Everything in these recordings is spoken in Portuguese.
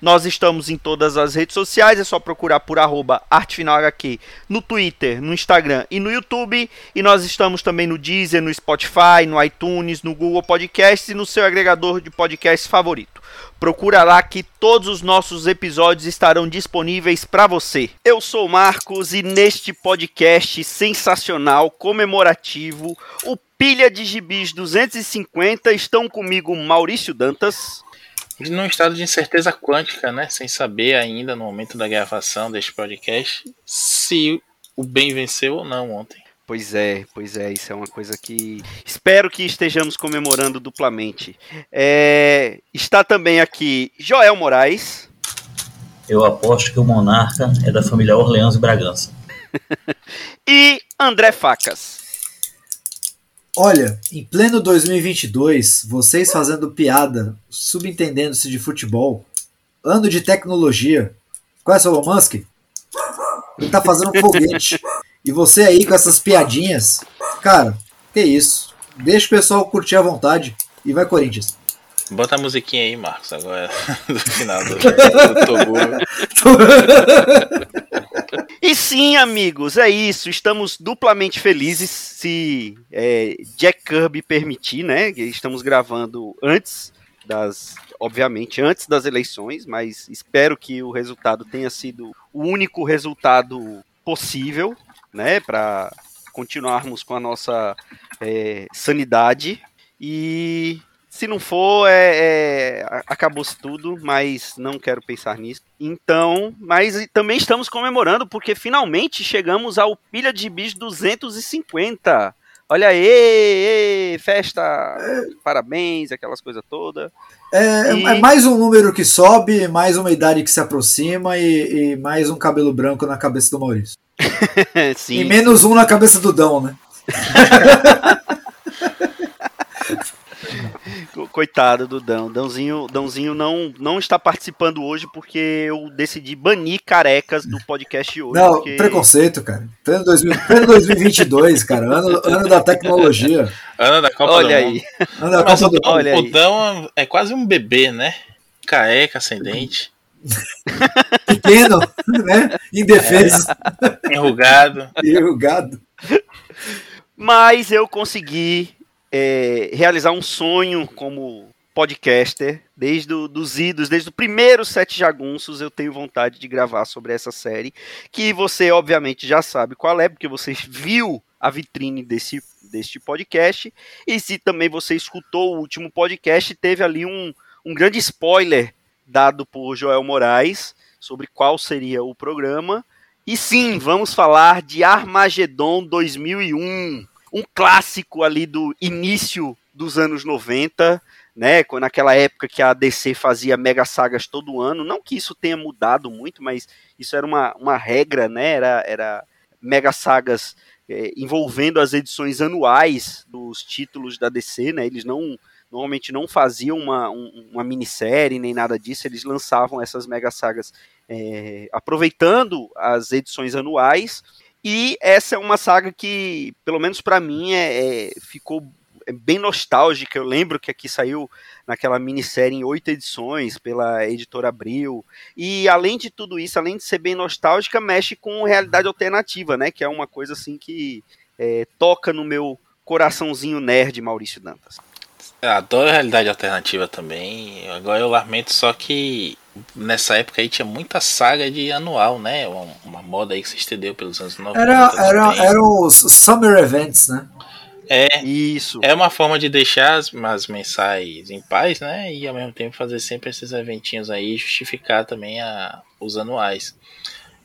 Nós estamos em todas as redes sociais, é só procurar por arroba ArtefinalHQ no Twitter, no Instagram e no YouTube. E nós estamos também no Deezer, no Spotify, no iTunes, no Google Podcasts e no seu agregador de podcast favorito. Procura lá que todos os nossos episódios estarão disponíveis para você. Eu sou o Marcos e neste podcast sensacional, comemorativo, o Pilha de Gibis 250 estão comigo Maurício Dantas num estado de incerteza quântica, né? Sem saber ainda no momento da gravação deste podcast se o bem venceu ou não ontem. Pois é, pois é, isso é uma coisa que espero que estejamos comemorando duplamente. É, está também aqui Joel Moraes. Eu aposto que o monarca é da família Orleans e Bragança. e André Facas. Olha, em pleno 2022, vocês fazendo piada, subentendendo-se de futebol, ano de tecnologia. Conhece o Elon Musk? Ele tá fazendo um foguete. e você aí com essas piadinhas, cara, que isso. Deixa o pessoal curtir à vontade e vai Corinthians. Bota a musiquinha aí, Marcos, agora no final do, do Tobu. E sim, amigos, é isso. Estamos duplamente felizes, se é, Jack Kirby permitir, né? Estamos gravando antes das, obviamente, antes das eleições, mas espero que o resultado tenha sido o único resultado possível, né? Para continuarmos com a nossa é, sanidade e se não for, é, é acabou-se tudo, mas não quero pensar nisso. Então, mas também estamos comemorando porque finalmente chegamos ao Pilha de Bis 250. Olha aí, festa, parabéns, aquelas coisas todas. É, e... é, mais um número que sobe, mais uma idade que se aproxima e, e mais um cabelo branco na cabeça do Maurício. sim, e menos sim. um na cabeça do Dão, né? Coitado do Dão. Dãozinho, Dãozinho não, não está participando hoje porque eu decidi banir carecas do podcast hoje. Não, porque... preconceito, cara. Pleno, 2000, pleno 2022, cara. Ano, ano da tecnologia. Ano da Copa Olha do aí. Ano da Copa do Olha o Dão é quase um bebê, né? Careca, ascendente. Pequeno, né? Indefeso. É, enrugado. Enrugado. Mas eu consegui é, realizar um sonho como podcaster, desde os idos, desde o primeiro Sete Jagunços, eu tenho vontade de gravar sobre essa série, que você obviamente já sabe qual é, porque você viu a vitrine desse, deste podcast, e se também você escutou o último podcast, teve ali um, um grande spoiler dado por Joel Moraes sobre qual seria o programa. E sim, vamos falar de Armagedon 2001, um clássico ali do início dos anos 90, né? Naquela época que a DC fazia mega sagas todo ano. Não que isso tenha mudado muito, mas isso era uma, uma regra, né? Era, era mega sagas é, envolvendo as edições anuais dos títulos da DC, né? Eles não normalmente não faziam uma, um, uma minissérie nem nada disso, eles lançavam essas mega sagas é, aproveitando as edições anuais e essa é uma saga que, pelo menos para mim, é, é, ficou bem nostálgica. Eu lembro que aqui saiu naquela minissérie em oito edições pela editora Abril. E além de tudo isso, além de ser bem nostálgica, mexe com realidade alternativa, né? Que é uma coisa assim que é, toca no meu coraçãozinho nerd, Maurício Dantas. Eu adoro a realidade alternativa também. Agora eu lamento só que nessa época aí tinha muita saga de anual, né? Uma, uma moda aí que se estendeu pelos anos 90. Era, era, eram os Summer Events, né? É, isso. É uma forma de deixar as, as mensais em paz, né? E ao mesmo tempo fazer sempre esses eventinhos aí e justificar também a, os anuais.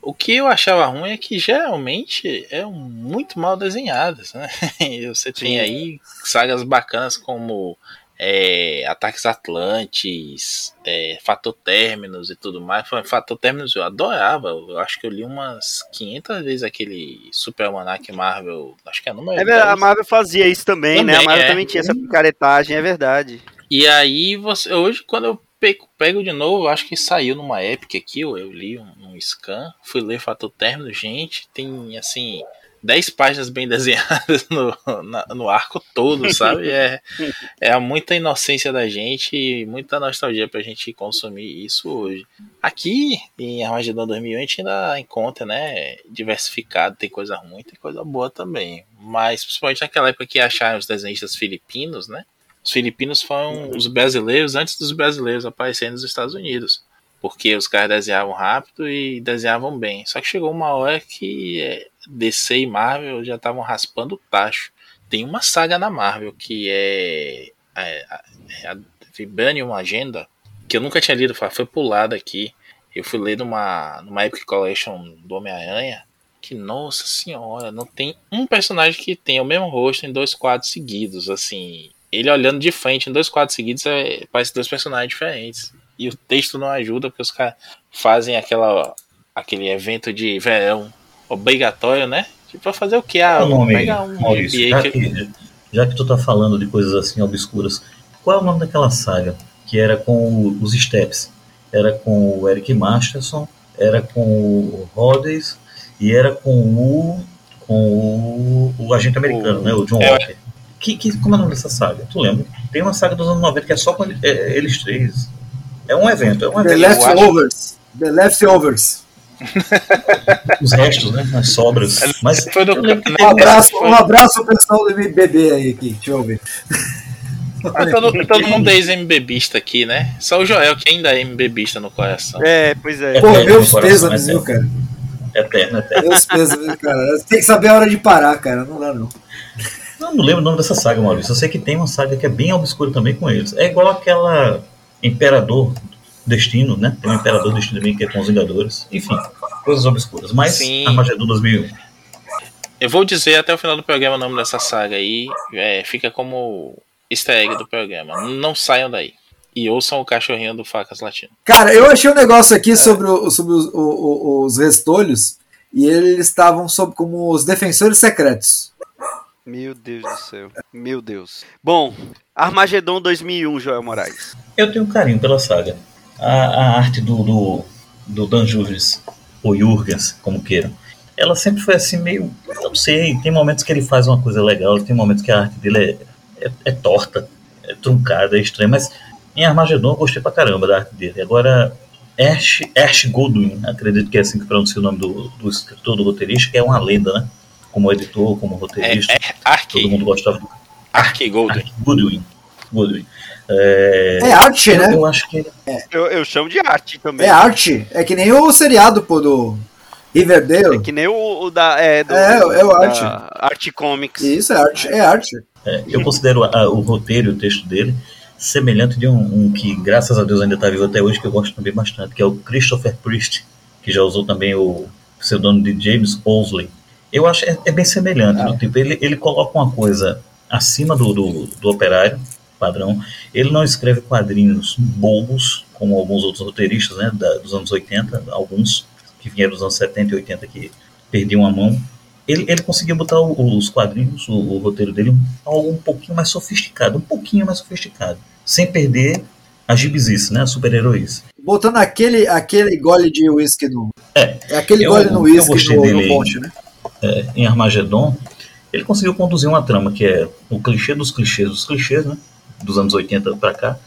O que eu achava ruim é que geralmente é muito mal desenhadas, né? Você tem Sim. aí sagas bacanas como é, Ataques Atlantes, é, Fator Terminus e tudo mais. Fator Terminus eu adorava. Eu acho que eu li umas 500 vezes aquele Super Almanac Marvel. Acho que é número É verdade, a 10. Marvel fazia isso também, né? A Também, Marvel é. também tinha essa picaretagem, é verdade. E aí, você, hoje, quando eu pego, pego de novo, acho que saiu numa Epic aqui, eu, eu li um, um scan, fui ler Fator Término, gente, tem assim. 10 páginas bem desenhadas no, na- no arco todo, sabe? É, é muita inocência da gente e muita nostalgia pra gente consumir isso hoje. Aqui em Armagedon 2001 a gente ainda encontra, né? Diversificado, tem coisa ruim, tem coisa boa também. Mas principalmente naquela época que acharam os desenhistas filipinos, né? Os filipinos foram os brasileiros antes dos brasileiros aparecerem nos Estados Unidos. Porque os caras desenhavam rápido e desenhavam bem. Só que chegou uma hora que é, DC e Marvel já estavam raspando o tacho. Tem uma saga na Marvel que é, é, a- é a Vibranium Agenda, que eu nunca tinha lido, foi foi pulada aqui. Eu fui ler numa, numa Epic Collection do Homem-Aranha. Que, nossa senhora, não tem um personagem que tenha o mesmo rosto em dois quadros seguidos. Assim, ele olhando de frente em dois quadros seguidos é, parece dois personagens diferentes. E o texto não ajuda, porque os caras fazem aquela, aquele evento de verão obrigatório, né? Tipo, pra fazer o que? Ah, o nome, pegar um Maurício? Já que- que, já que tu tá falando de coisas assim obscuras, qual é o nome daquela saga que era com os Steps? Era com o Eric Masterson, era com o Rhodes e era com o com o, o agente americano, O- né? O John é, Walker. Que, que, como é o nome dessa saga? Tu lembra? Tem uma saga dos anos 90 que é só com ele- é, eles três. É um evento, é um The evento. Leftovers. The Leftovers. Os restos, né? As sobras. Mas que Um abraço, um abraço ao pessoal do MBB aí, aqui. Deixa eu ver. Ah, todo, todo mundo é ex-MBBista aqui, né? Só o Joel que ainda é MBBista no coração. É, pois é. Pô, É, meus meu pêsames, é viu, cara? Eterno, eterno. Meus pêsames, cara. Você tem que saber a hora de parar, cara. Não dá, não. Não, não lembro o nome dessa saga, Maurício. Eu sei que tem uma saga que é bem obscura também com eles. É igual aquela Imperador Destino, né? Tem um Imperador Destino também que é com os Vingadores. Enfim, coisas obscuras. Mas Sim. Armagedon 2001. Eu vou dizer até o final do programa o nome dessa saga aí. é, fica como easter egg do programa. Não saiam daí. E ouçam o cachorrinho do Facas Latino. Cara, eu achei um negócio aqui sobre, o- sobre os, o- o- os restolhos e eles estavam sob como os defensores secretos. Meu Deus do céu. Meu Deus. Bom, Armagedon 2001, Joel Moraes. Eu tenho carinho pela saga. A, a arte do, do, do Dan Jurgens, ou Jurgens, como queiram, ela sempre foi assim meio. Não sei, tem momentos que ele faz uma coisa legal, tem momentos que a arte dele é, é, é torta, é truncada, é estranha, mas em Armagedon eu gostei pra caramba da arte dele. Agora, Ash, Ash Goldwyn, acredito que é assim que pronuncia o nome do, do escritor, do roteirista, que é uma lenda, né? Como editor, como É, roteirista, é Ark, todo mundo gostava do Ark Golden. Goodwin. Goodwin. É, É arte, né? eu acho que ele Eu, eu chamo de arte também. É arte. É que nem o seriado, pô, do Riverdale. É que nem o, o da. É, do, É, é o da arte. Arte Comics. Isso é arte. É arte. É, eu considero a- o roteiro e o texto dele semelhante de um, um que, graças a Deus, ainda está vivo até hoje, que eu gosto também bastante, que é o Christopher Priest, que já usou também o pseudônimo de James Owsley. Eu acho é, é bem semelhante, do tipo, ele, ele coloca uma coisa acima do, do, do operário padrão. Ele não escreve quadrinhos bobos, como alguns outros roteiristas né, da- dos anos 80, alguns que vieram dos anos 70 e 80 que perdiam a mão. Ele, ele conseguiu botar o- os quadrinhos, o, o roteiro dele, algo um pouquinho mais sofisticado, um pouquinho mais sofisticado, sem perder a gibizice, né, a super-heroíce. Botando aquele, aquele gole de uísque no. É. aquele Eu- gole no uísque no dele. ponte, né? É, em Armagedon, ele conseguiu conduzir uma trama que é o clichê dos clichês dos clichês, né, dos anos 80 para cá,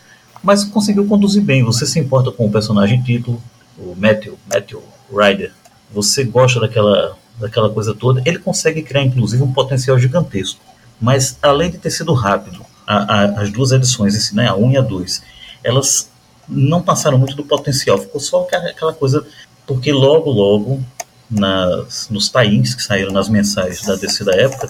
mas conseguiu conduzir bem. Você se importa com o personagem título, o Matthew, Matthew Ryder. Você gosta daquela, daquela coisa toda. Ele consegue criar, inclusive, um potencial gigantesco. Mas, além de ter sido rápido, a- a- as duas edições, né, a 1 e a 2, elas não passaram muito do potencial. Ficou só aquela coisa. Porque logo, logo, nas, nos tains que saíram nas mensais da DC da época,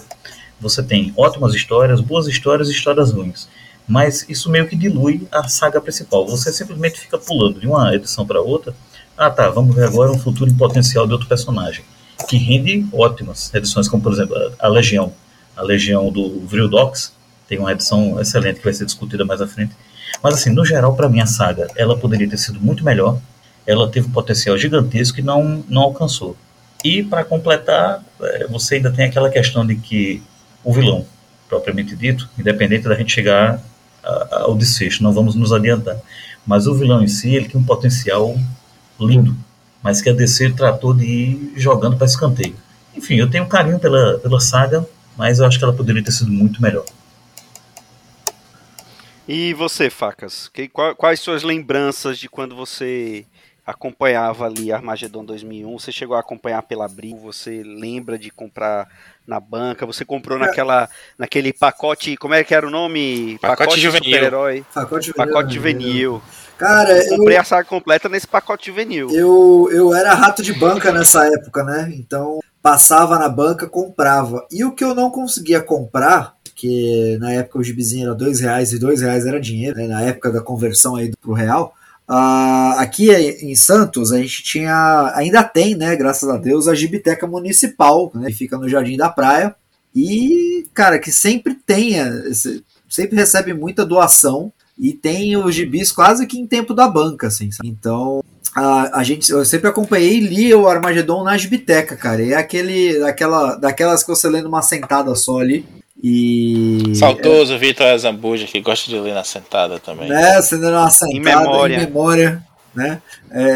você tem ótimas histórias, boas histórias e histórias ruins. Mas isso meio que dilui a saga principal. Você simplesmente fica pulando de uma edição para outra. ah tá, vamos ver agora um futuro em potencial de outro personagem, que rende ótimas edições, como por exemplo a Legião, a Legião do Vrildox, tem uma edição excelente que vai ser discutida mais à frente. Mas assim, no geral, para mim a saga, ela poderia ter sido muito melhor, ela teve um potencial gigantesco e não, não alcançou. E para completar, é, você ainda tem aquela questão de que o vilão, propriamente dito, independente da gente chegar ao desfecho, não vamos nos adiantar. Mas o vilão em si, ele tem um potencial lindo, mas que a DC tratou de ir jogando para escanteio. Enfim, eu tenho carinho pela, pela saga, mas eu acho que ela poderia ter sido muito melhor. E você, Facas? Que, quais suas lembranças de quando você acompanhava ali Armagedon 2001? Você chegou a acompanhar pela Abril? Você lembra de comprar na banca? Você comprou é. naquela, naquele pacote, como é que era o nome? Pacote, pacote juvenil. super-herói. Pacote juvenil. Pacote juvenil. Cara, eu comprei eu, a saga completa nesse pacote juvenil. Eu, eu era rato de banca nessa época, né? Então passava na banca, comprava. E o que eu não conseguia comprar, que na época o gibizinho era dois reais e dois reais era dinheiro, né? na época da conversão aí pro real, Uh, aqui em Santos a gente tinha, ainda tem, né, graças a Deus, a Gibiteca Municipal, né, que fica no Jardim da Praia, e, cara, que sempre tenha, sempre recebe muita doação, e tem os gibis quase que em tempo da banca, assim, sabe? Então, a, a gente, eu sempre acompanhei e li o Armagedon na Gibiteca, cara, e é aquele, daquela, daquelas que você lê numa sentada só ali, e. Saudoso é, Vitor Azambuja, que gosta de ler na sentada também. Né, acendendo uma sentada em memória. Em memória né?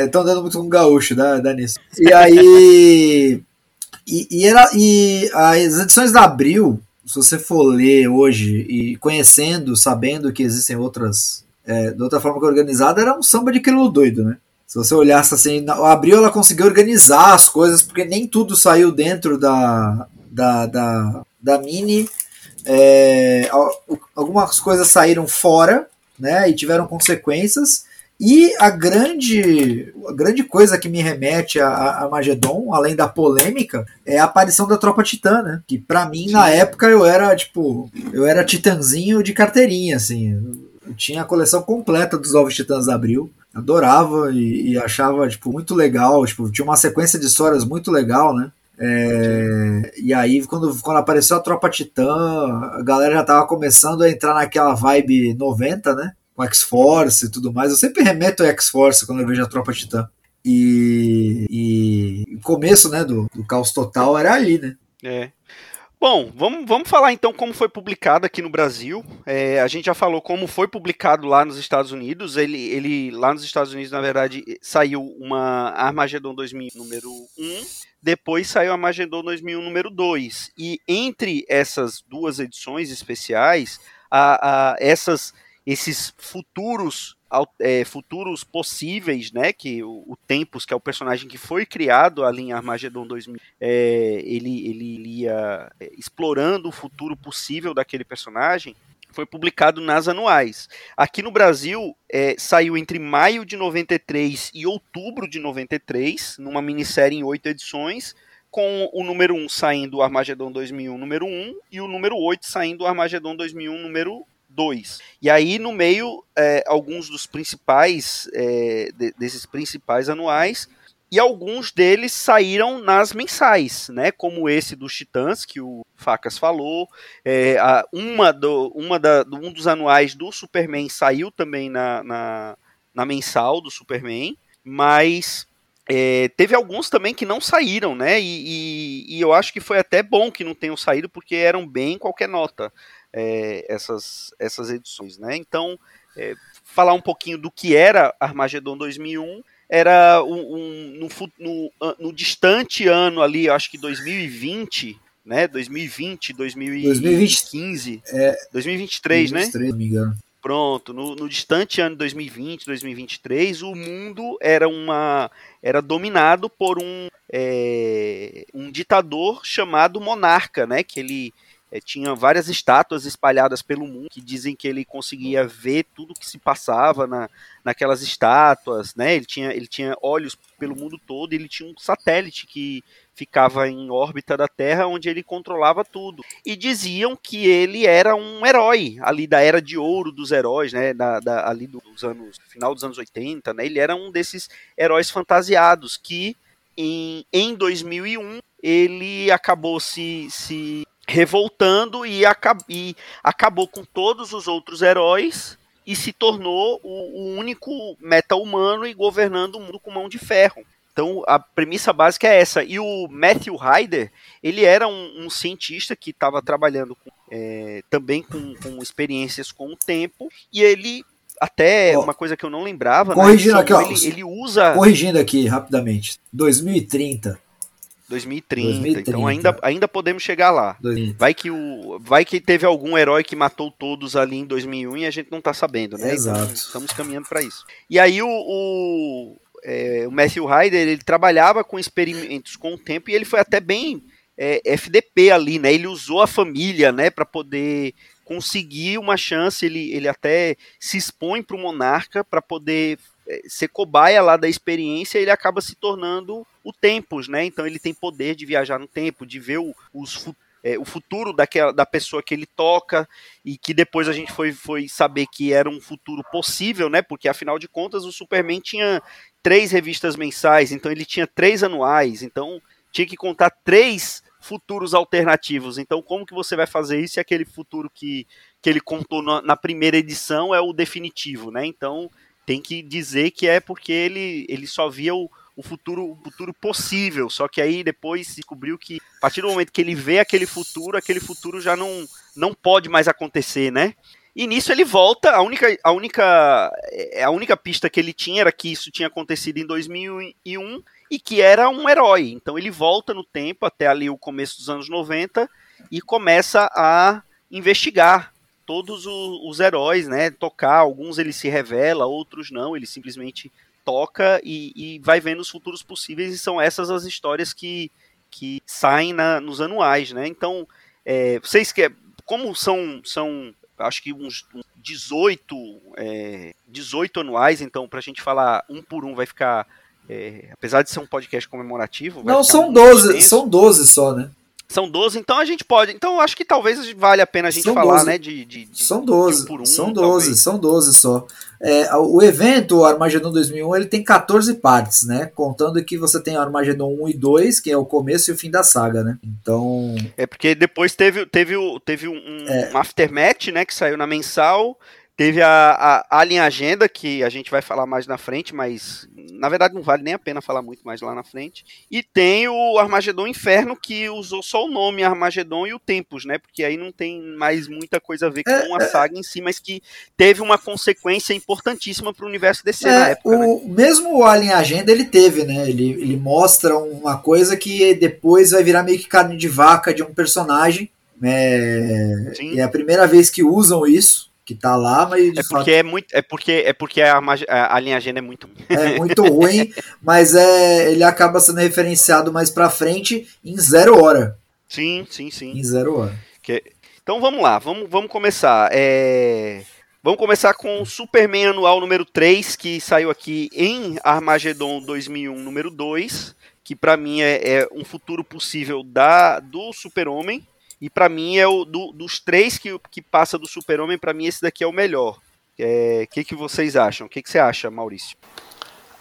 Estão é, dando muito com gaúcho, dá, dá nisso. E aí. e, e, era, e as edições da Abril, se você for ler hoje e conhecendo, sabendo que existem outras. É, de outra forma que organizada, era um samba de quilo doido, né? Se você olhasse assim, a Abril ela conseguiu organizar as coisas, porque nem tudo saiu dentro da, da, da, da mini é, algumas coisas saíram fora, né, e tiveram consequências. E a grande, a grande coisa que me remete a, a Magedon, além da polêmica, é a aparição da Tropa Titã, né? Que para mim, Sim. na época, eu era, tipo, eu era titãzinho de carteirinha, assim. Eu tinha a coleção completa dos Novos Titãs da Abril. Adorava e, e achava, tipo, muito legal. Tipo, tinha uma sequência de histórias muito legal, né? É, e aí, quando, quando apareceu a Tropa Titã, a galera já tava começando a entrar naquela vibe 90, né? Com X-Force e tudo mais. Eu sempre remeto a X-Force quando eu vejo a Tropa Titã. E, e o começo né, do, do caos total era ali, né? É. Bom, vamos, vamos falar então como foi publicado aqui no Brasil. É, a gente já falou como foi publicado lá nos Estados Unidos. Ele, ele lá nos Estados Unidos, na verdade, saiu uma Armageddon 2000 número 1 depois saiu a Magedon 2001 número 2. E entre essas duas edições especiais, a, a essas, esses futuros é, futuros possíveis, né? Que o, o, Tempus, que é o personagem que foi criado ali em Armageddon 2000, é, ele, ele ia é, explorando o futuro possível daquele personagem foi publicado nas anuais. Aqui no Brasil, é, saiu entre maio de 93 e outubro de 93, numa minissérie em oito edições, com o número 1 saindo o Armagedon 2001 número 1 e o número 8 saindo o Armagedon 2001 número 2. E aí, no meio, é, alguns dos principais, é, de, desses principais anuais, e alguns deles saíram nas mensais, né? Como esse dos Titãs, que o Facas falou. É, a, uma do, uma da, um dos anuais do Superman saiu também na, na, na mensal do Superman, mas é, teve alguns também que não saíram, né? E, e, e, eu acho que foi até bom que não tenham saído, porque eram bem qualquer nota é, essas, essas edições, né? Então, é, falar um pouquinho do que era Armagedon 2001 era um, um no, no, no, distante ano ali, acho que 2020, né? 2020, 2015, é, 2023, 2023, né? Se não me engano. Pronto, no, no, distante ano 2020, 2023, o mundo era uma era dominado por um é, um ditador chamado monarca, né? Que ele é, tinha várias estátuas espalhadas pelo mundo que dizem que ele conseguia ver tudo que se passava na, naquelas estátuas, né? Ele tinha, ele tinha olhos pelo mundo todo e ele tinha um satélite que ficava em órbita da Terra onde ele controlava tudo. E diziam que ele era um herói ali da era de ouro dos heróis, né? Da, da, ali dos anos final dos anos 80, né? Ele era um desses heróis fantasiados que em, em 2001 ele acabou se, se revoltando e, acab e acabou com todos os outros heróis e se tornou o, o único meta-humano e governando o mundo com mão de ferro. Então a premissa básica é essa. E o Matthew Ryder, ele era um, um cientista que estava trabalhando com, é, também com, com, experiências com o tempo, e ele até oh, uma coisa que eu não lembrava. Corrigindo né, aqui, ó, ele, ele usa. Corrigindo aqui rapidamente. 2030 2030, 2030, então ainda, ainda podemos chegar lá. 2030. Vai que o vai que teve algum herói que matou todos ali em 2001 e a gente não tá sabendo, né? Exato. Então, estamos caminhando para isso. E aí o, o, é, o Matthew Ryder, ele trabalhava com experimentos com o tempo e ele foi até bem é, FDP ali, né? Ele usou a família, né, para poder conseguir uma chance, ele, ele até se expõe para o monarca para poder ser cobaia lá da experiência, ele acaba se tornando o Tempos, né? Então ele tem poder de viajar no tempo, de ver o, os, é, o futuro daquela, da pessoa que ele toca, e que depois a gente foi, foi saber que era um futuro possível, né? Porque afinal de contas o Superman tinha três revistas mensais, então ele tinha três anuais, então tinha que contar três futuros alternativos. Então, como que você vai fazer isso se aquele futuro que, que ele contou na, na primeira edição é o definitivo, né? Então, tem que dizer que é porque ele, ele só via o, o futuro, o futuro possível. Só que aí depois descobriu que a partir do momento que ele vê aquele futuro, aquele futuro já não, não pode mais acontecer, né? E nisso ele volta, a única, a única a única pista que ele tinha era que isso tinha acontecido em 2001 e que era um herói. Então ele volta no tempo até ali o começo dos anos 90 e começa a investigar todos os, os, heróis, né? Tocar, alguns ele se revela, outros não, ele simplesmente toca e, e vai vendo os futuros possíveis, e são essas as histórias que, que saem na, nos anuais, né? Então, é, vocês que como são, são acho que uns 18, é, 18 anuais, então para a gente falar um por um vai ficar, é, apesar de ser um podcast comemorativo... Não, são 12, são 12 só, né? São 12, então a gente pode. Então acho que talvez vale a pena a gente são falar, 12. né? De, de, de, são 12. Um um, são 12, talvez. são 12 só. É, o evento, o Armageddon 2001, ele tem 14 partes, né? Contando que você tem o Armageddon 1 e 2, que é o começo e o fim da saga, né? Então. É porque depois teve, teve, teve um, é. um aftermath, né? Que saiu na mensal. Teve a, a Alien Agenda, que a gente vai falar mais na frente, mas na verdade não vale nem a pena falar muito mais lá na frente. E tem o Armagedon Inferno, que usou só o nome Armagedon e o Tempos, né? Porque aí não tem mais muita coisa a ver com é, a é. saga em si, mas que teve uma consequência importantíssima para o universo DC é, na época. O, né? Mesmo o Alien Agenda ele teve, né? Ele, ele mostra uma coisa que depois vai virar meio que carne de vaca de um personagem. É, é a primeira vez que usam isso que tá lá, mas é porque fato... é muito é porque é porque a, a, a linha agenda é muito é muito ruim, mas é ele acaba sendo referenciado mais para frente em zero hora. Sim, sim, sim. Em zero hora. Que... Então vamos lá, vamos, vamos começar. É... Vamos começar com o Superman anual número 3, que saiu aqui em Armageddon 2001 número 2, que para mim é, é, um futuro possível da do Super-Homem. E para mim é o do, dos três que, que passa do Super-Homem, para mim esse daqui é o melhor. O é, que, que vocês acham? O que, que você acha, Maurício?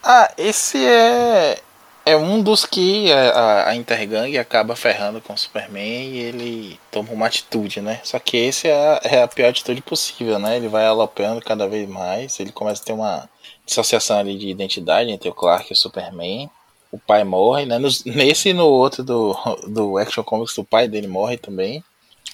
Ah, esse é é um dos que a, a Intergang acaba ferrando com o Superman e ele toma uma atitude, né? Só que esse é a, é a pior atitude possível, né? Ele vai alopando cada vez mais, ele começa a ter uma dissociação ali de identidade entre o Clark e o Superman o pai morre, né? Nos, nesse e no outro do, do Action Comics, o pai dele morre também.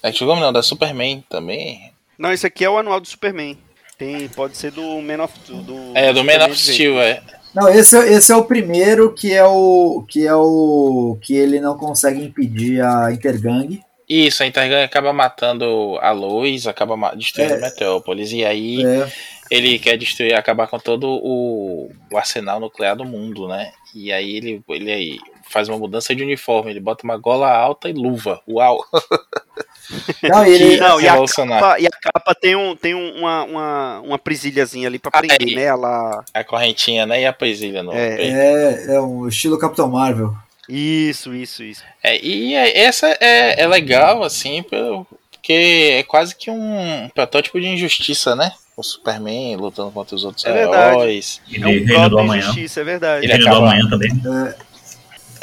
Action Comics não, da Superman também. Não, esse aqui é o anual do Superman. Tem, pode ser do Man of do É, do Man of Steel, é. Não, esse, é, esse é o primeiro que é o que é o que ele não consegue impedir a Intergang. Isso, a Intergang acaba matando a luz, acaba destruindo é. Metrópolis e aí é. Ele quer destruir, acabar com todo o, o arsenal nuclear do mundo, né? E aí ele, ele aí faz uma mudança de uniforme, ele bota uma gola alta e luva. Uau! Não, ele, Não, e a, capa, e a capa tem, um, tem um- uma, uma, uma presilhazinha ali pra prender, é. né? Ela... A correntinha, né? E a poesia no É. é, é um estilo Capitão Marvel. Isso, isso, isso. É, e é- essa é, é legal, assim, porque é quase que um protótipo de injustiça, né? O Superman lutando contra os outros É verdade. heróis. E É de um Reino do Amanhã. injustiça, é verdade. Ele Reino do Amanhã também.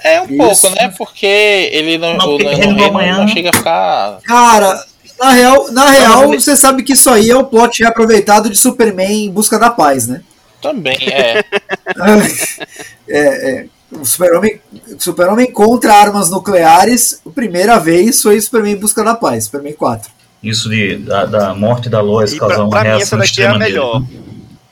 É um Isso. pouco, né? Porque ele não, Não, o- porque no Reino do Amanhã- não chega a ficar. Cara, na real, na real você sabe que isso aí é o plot reaproveitado de Superman em busca da paz, né? Também, é. É, é, o Super-Homem o Super-Homem contra armas nucleares, a primeira vez foi Superman em busca da paz, Superman 4. Isso de, da, da morte da Lois E causar pra, uma pra mim essa reação daqui é a extrema dele. melhor.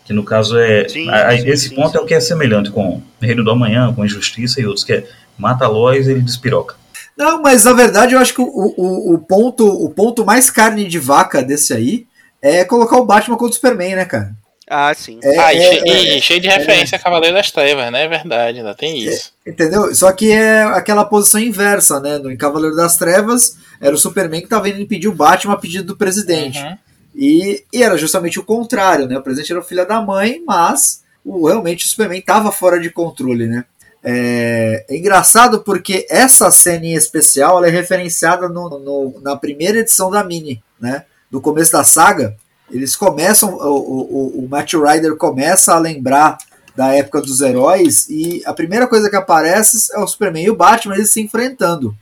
Que no caso é. Sim, a- a- sim, esse sim, ponto sim. é o que é semelhante com Reino do Amanhã, com Injustiça e outros, que é mata a Lois e ele despiroca. Não, mas na verdade eu acho que o, o, o, ponto, o ponto mais carne de vaca desse aí é colocar o Batman contra o Superman, né, cara? Ah, sim. É, Ah, e, é, che- é, cheio de referência a Cavaleiro das Trevas, né? É verdade, ainda tem isso. Entendeu? Só que é aquela posição inversa, né? No em Cavaleiro das Trevas, era o Superman que tava indo impedir o Batman a pedido do presidente. Uhum. E, e era justamente o contrário, né? O presidente era o filho da mãe, mas o, realmente o Superman estava fora de controle, né? É, é engraçado porque essa cena em especial ela é referenciada no, no- na primeira edição da Mini, né? Do começo da saga. Eles começam, o, o, o Matt Ryder começa a lembrar da época dos heróis e a primeira coisa que aparece é o Superman e o Batman eles se enfrentando.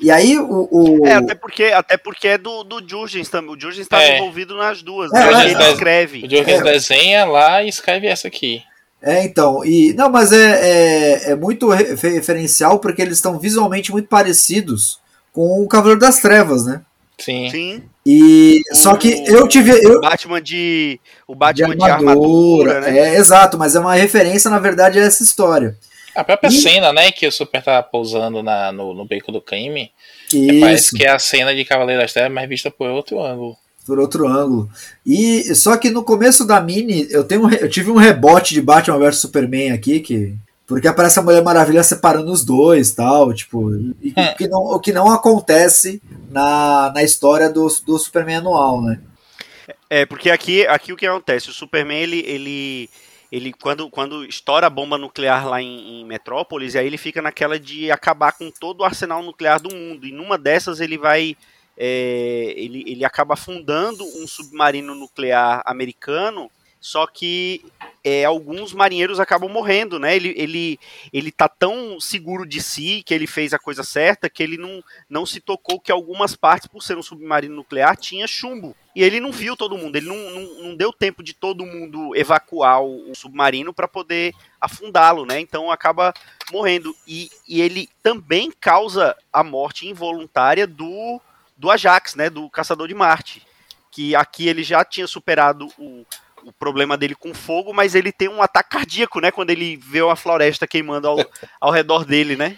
E aí o, o- É, até porque, até porque é do, do Jurgens também. O Jurgens estava É. envolvido nas duas, É, né? é, ele é. escreve. O Jurgens desenha lá e escreve essa aqui. É, então, e não, mas é, é, é muito re- referencial porque eles estão visualmente muito parecidos com o Cavaleiro das Trevas, né? Sim. Sim. E só que eu tive eu O Batman de. O de Batman de armadura, armadura, né? é exato, mas é uma referência na verdade a essa história. A própria E- cena, né, que o Super tá pousando na, no, no beco do crime, é, parece que é a cena de Cavaleiro das Trevas, mas vista por outro ângulo. por outro ângulo. E só que no começo da mini, eu tenho eu tive um rebote de Batman vs Superman aqui que porque aparece a Mulher Maravilha separando os dois, tal, tipo, e, Hum. o, que não, o que não acontece na, na história do, do Superman anual, né? É, porque aqui, aqui o que acontece? O Superman, ele. ele ele quando, quando estoura a bomba nuclear lá em, em Metrópolis, aí ele fica naquela de acabar com todo o arsenal nuclear do mundo. E numa dessas ele vai. é, ele, ele acaba fundando um submarino nuclear americano, só que é, alguns marinheiros acabam morrendo, né? Ele, ele, ele tá tão seguro de si que ele fez a coisa certa que ele não, não se tocou que algumas partes, por ser um submarino nuclear, tinha chumbo. E ele não viu todo mundo, ele não, não, não deu tempo de todo mundo evacuar o, o submarino para poder afundá-lo, né? Então acaba morrendo. E, e ele também causa a morte involuntária do, do Ajax, né? Do Caçador de Marte. Que aqui ele já tinha superado o, o problema dele com fogo, mas ele tem um ataque cardíaco, né? Quando ele vê a floresta queimando ao, ao redor dele, né?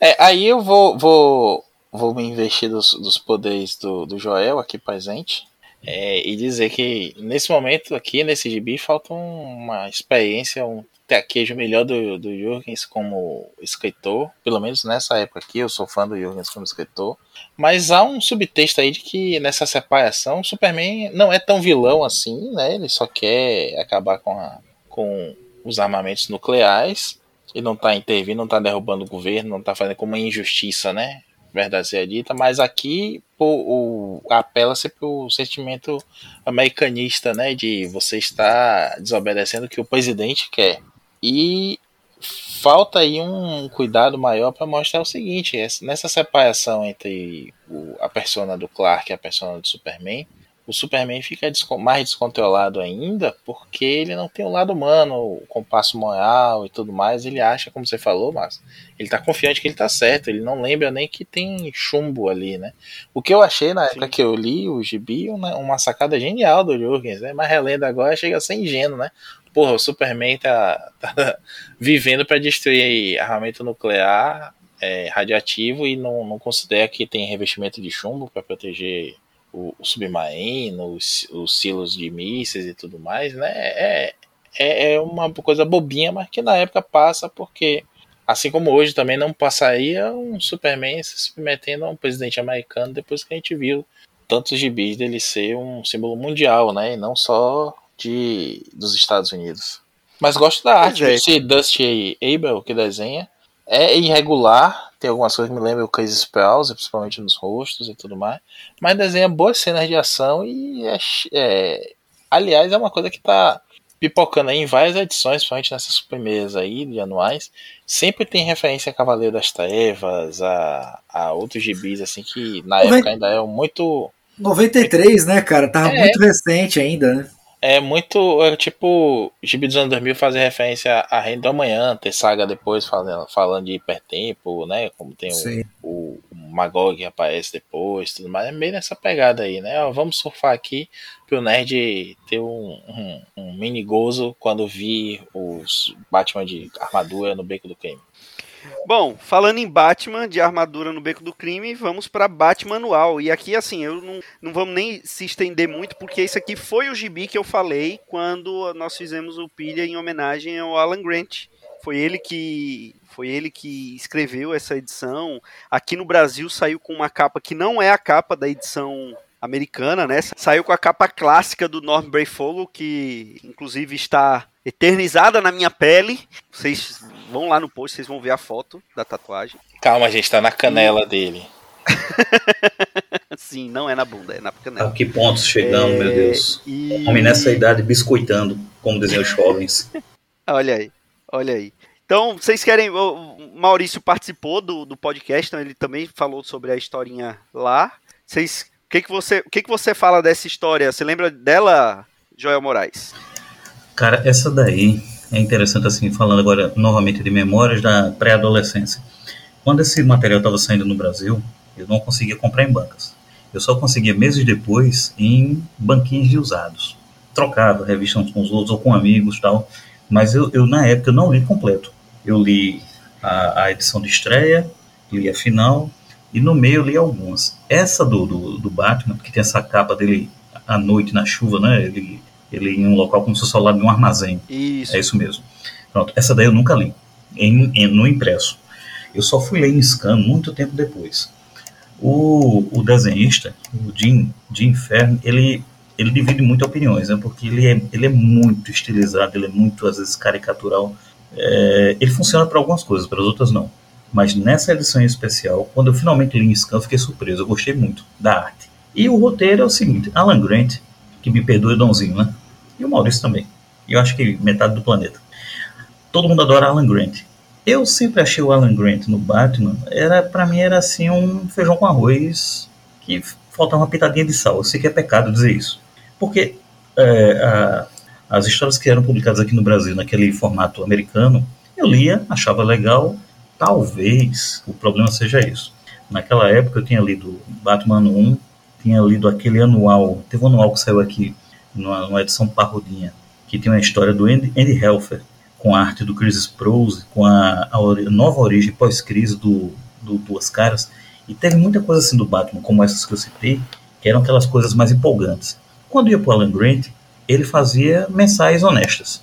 É, aí eu vou, vou, vou me investir dos, dos poderes do, do Joel aqui presente. é, e dizer que nesse momento aqui, nesse gibi, falta uma experiência, um traquejo melhor do, do Jürgens como escritor. Pelo menos nessa época aqui, eu sou fã do Jürgens como escritor. Mas há um subtexto aí de que nessa separação o Superman não é tão vilão assim, né? Ele só quer acabar com, a, com os armamentos nucleares e não tá intervindo, não tá derrubando o governo, não tá fazendo como uma injustiça, né? Verdade dita, mas aqui pô, o, apela-se pro sentimento americanista, né? De você estar desobedecendo o que o presidente quer. E falta aí um cuidado maior para mostrar o seguinte: essa- nessa separação entre a persona do Clark e a persona do Superman, o Superman fica mais descontrolado ainda porque ele não tem o lado humano, o compasso moral e tudo mais. Ele acha, como você falou, mas ele tá confiante que ele tá certo. Ele não lembra nem que tem chumbo ali, né? O que eu achei na época Sim. que eu li o gibi, uma, uma sacada genial do Jurgens, né? Mas relendo agora chega a ser ingênuo, né? Porra, o Superman tá, tá vivendo para destruir armamento nuclear é, radioativo e não, não considera que tem revestimento de chumbo para proteger o, o submarino, os, os silos de mísseis e tudo mais, né? É, é, é uma coisa bobinha, mas que na época passa porque Assim como hoje também não passaria um Superman se submetendo a um presidente americano depois que a gente viu tantos gibis dele ser um símbolo mundial, né? E não só de, dos Estados Unidos. Mas gosto da arte é. desse Dusty Abel que desenha. É irregular, tem algumas coisas que me lembram o Case Spells, principalmente nos rostos e tudo mais. Mas desenha boas cenas de ação e é, é aliás, é uma coisa que tá pipocando aí em várias edições, principalmente nessas primeiras aí, de anuais, sempre tem referência a Cavaleiro das Trevas, a, a outros gibis, assim, que na época ainda eram muito. 93, né, cara? Tava é, muito recente ainda, né? É muito. É, tipo, Gibi dos anos 2000 fazer referência a Reino do Amanhã, ter saga depois falando, falando de hipertempo, né? Como tem o, o, Magog que aparece depois tudo mais. É meio nessa pegada aí, né? Ó, vamos surfar aqui pro Nerd ter um, um, um mini gozo quando vi os Batman de armadura no beco do crime. Bom, falando em Batman de armadura no beco do crime, vamos para Batman anual. E aqui, assim, eu não, não vamos nem se estender muito, porque esse aqui foi o gibi que eu falei quando nós fizemos o pilha em homenagem ao Alan Grant. Foi ele que foi ele que escreveu essa edição. Aqui no Brasil saiu com uma capa que não é a capa da edição americana, né? Saiu com a capa clássica do Norm Brayfogle, que inclusive está eternizada na minha pele. Vocês vão lá no post, vocês vão ver a foto da tatuagem. Calma, a gente tá na canela e... dele. Sim, não é na bunda, é na canela. A que pontos chegamos, é... meu Deus. E... Homem nessa idade biscoitando, como desenham os jovens. olha aí, olha aí. Então, vocês querem. O Maurício participou do, do podcast, então ele também falou sobre a historinha lá. Vocês. O que, que, você, o que, que você fala dessa história? Você lembra dela, Joel Moraes? Cara, essa daí é interessante, assim, falando agora novamente de memórias da pré-adolescência. Quando esse material estava saindo no Brasil, eu não conseguia comprar em bancas. Eu só conseguia meses depois em banquinhos de usados. Trocava revista uns com os outros ou com amigos tal. Mas eu, eu na época, eu não li completo. Eu li a, a edição de estreia, li a final, e no meio eu li algumas. Essa do, do, do, Batman, que tem essa capa dele à noite na chuva, né? Ele, ele em um local como se fosse ao lado de um armazém. Isso. É isso mesmo. Pronto, essa daí eu nunca li, em, em, no impresso. Eu só fui ler em scan muito tempo depois. O, o desenhista, o Jim, Jim Fern, ele, ele divide muito opiniões, né? Porque ele é, ele é muito estilizado, ele é muito, às vezes, caricatural. É, ele funciona para algumas coisas, para as outras não. Mas nessa edição em especial, quando eu finalmente li em scan, eu fiquei surpreso. Eu gostei muito da arte. E o roteiro é o seguinte: Alan Grant, que me perdoe, Donzinho, né? E o Maurício também. Eu acho que metade do planeta. Todo mundo adora Alan Grant. Eu sempre achei o Alan Grant no Batman, era para mim era assim um feijão com arroz que faltava uma pitadinha de sal. Eu sei que é pecado dizer isso. Porque é, a, as histórias que eram publicadas aqui no Brasil, naquele formato americano, eu lia, achava legal, Talvez o problema seja isso. Naquela época eu tinha lido Batman 1, tinha lido aquele anual, teve um anual que saiu aqui, numa, numa edição parrudinha, que tem uma história do Andy, Andy Helfer, com a arte do Chris Sprouse, com a, a nova origem pós-crise do, do Duas Caras, e teve muita coisa assim do Batman, como essas que eu citei, que eram aquelas coisas mais empolgantes. Quando ia para Alan Grant, ele fazia mensais honestas.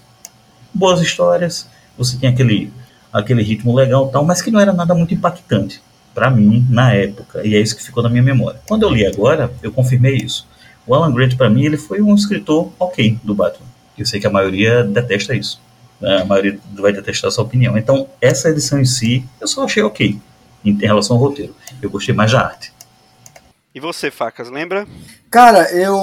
Boas histórias, você tem aquele aquele ritmo legal tal, mas que não era nada muito impactante para mim na época, e é isso que ficou na minha memória. Quando eu li agora, eu confirmei isso. O Alan Grant para mim ele foi um escritor ok do Batman. Eu sei que a maioria detesta isso. Né? A maioria vai detestar essa opinião. Então, essa edição em si, eu só achei ok em relação ao roteiro. Eu gostei mais da arte. E você, Facas, lembra? Cara, eu,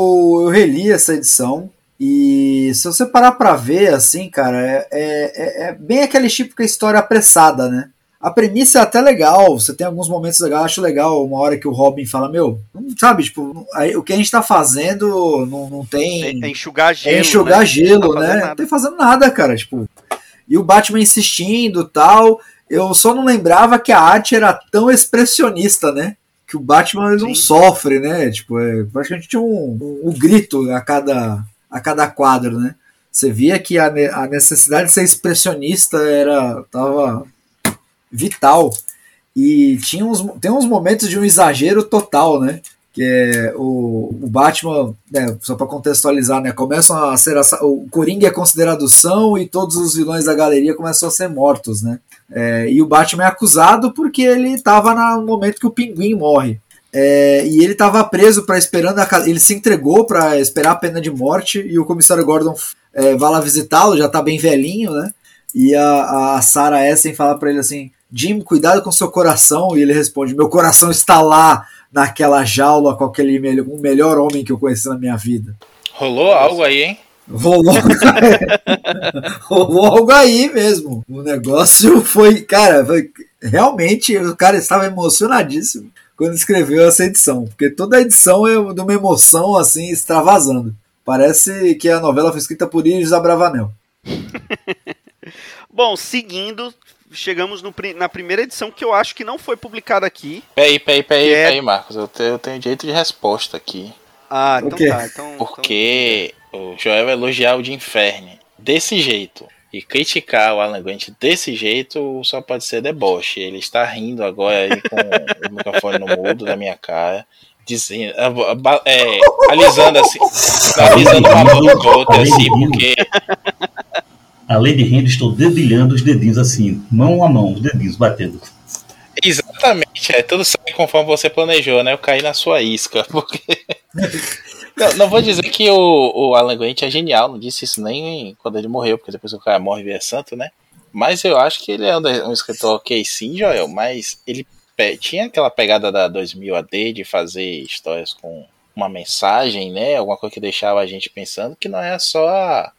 eu reli essa edição. E se você parar pra ver, assim, cara, é, é, é bem aquele tipo de história apressada, né? A premissa é até legal, você tem alguns momentos legais, acho legal uma hora que o Robin fala, meu, sabe, tipo, aí, o que a gente tá fazendo não, não tem. É, é enxugar gelo. É enxugar né? gelo, não né? Não tem fazendo nada, cara, tipo. E o Batman insistindo tal. Eu só não lembrava que a arte era tão expressionista, né? Que o Batman não sofre, né? Tipo, é, praticamente tinha um, um, um grito a cada a cada quadro, né? Você via que a, a necessidade de ser expressionista era tava vital e tinha uns, tem uns momentos de um exagero total, né? que é o, o Batman, né, só para contextualizar, né, começam a ser o Coringa é considerado são e todos os vilões da galeria começam a ser mortos, né? É, e o Batman é acusado porque ele estava no momento que o Pinguim morre. É, e ele estava preso para esperando a, ele se entregou para esperar a pena de morte e o comissário Gordon é, vai lá visitá-lo, já está bem velhinho, né? E a, a Sarah Essen fala para ele assim: Jim, cuidado com seu coração. E ele responde: Meu coração está lá naquela jaula com aquele melhor, o melhor homem que eu conheci na minha vida. Rolou algo aí, hein? Rolou, rolou algo aí mesmo. O negócio foi, cara, foi, realmente o cara estava emocionadíssimo quando escreveu essa edição, porque toda edição é de uma emoção assim extravasando. Parece que a novela foi escrita por Iris Abravanel. Bom, seguindo, chegamos no, na primeira edição que eu acho que não foi publicada aqui. Peraí, peraí, peraí, é... peraí, Marcos. Eu tenho, eu tenho direito de resposta aqui. Ah, então tá. Então, Porque então... o Joel elogiar o de Inferno desse jeito e criticar o Alan Grant desse jeito só pode ser deboche. Ele está rindo agora aí com o microfone no mudo da minha cara. Dizendo, é, alisando assim, alisando uma boca assim, porque Além de rindo, estou dedilhando os dedinhos assim, mão a mão, os dedinhos batendo. Exatamente, é tudo sai conforme você planejou, né? Eu caí na sua isca, porque. não, não, vou dizer que o, o Alan Grant é genial, não disse isso nem quando ele morreu, porque depois o cara morre e vira santo, né? Mas eu acho que ele é um, um escritor ok, sim, Joel, mas ele tinha aquela pegada da 2000 AD de fazer histórias com uma mensagem, né? Alguma coisa que deixava a gente pensando que não é só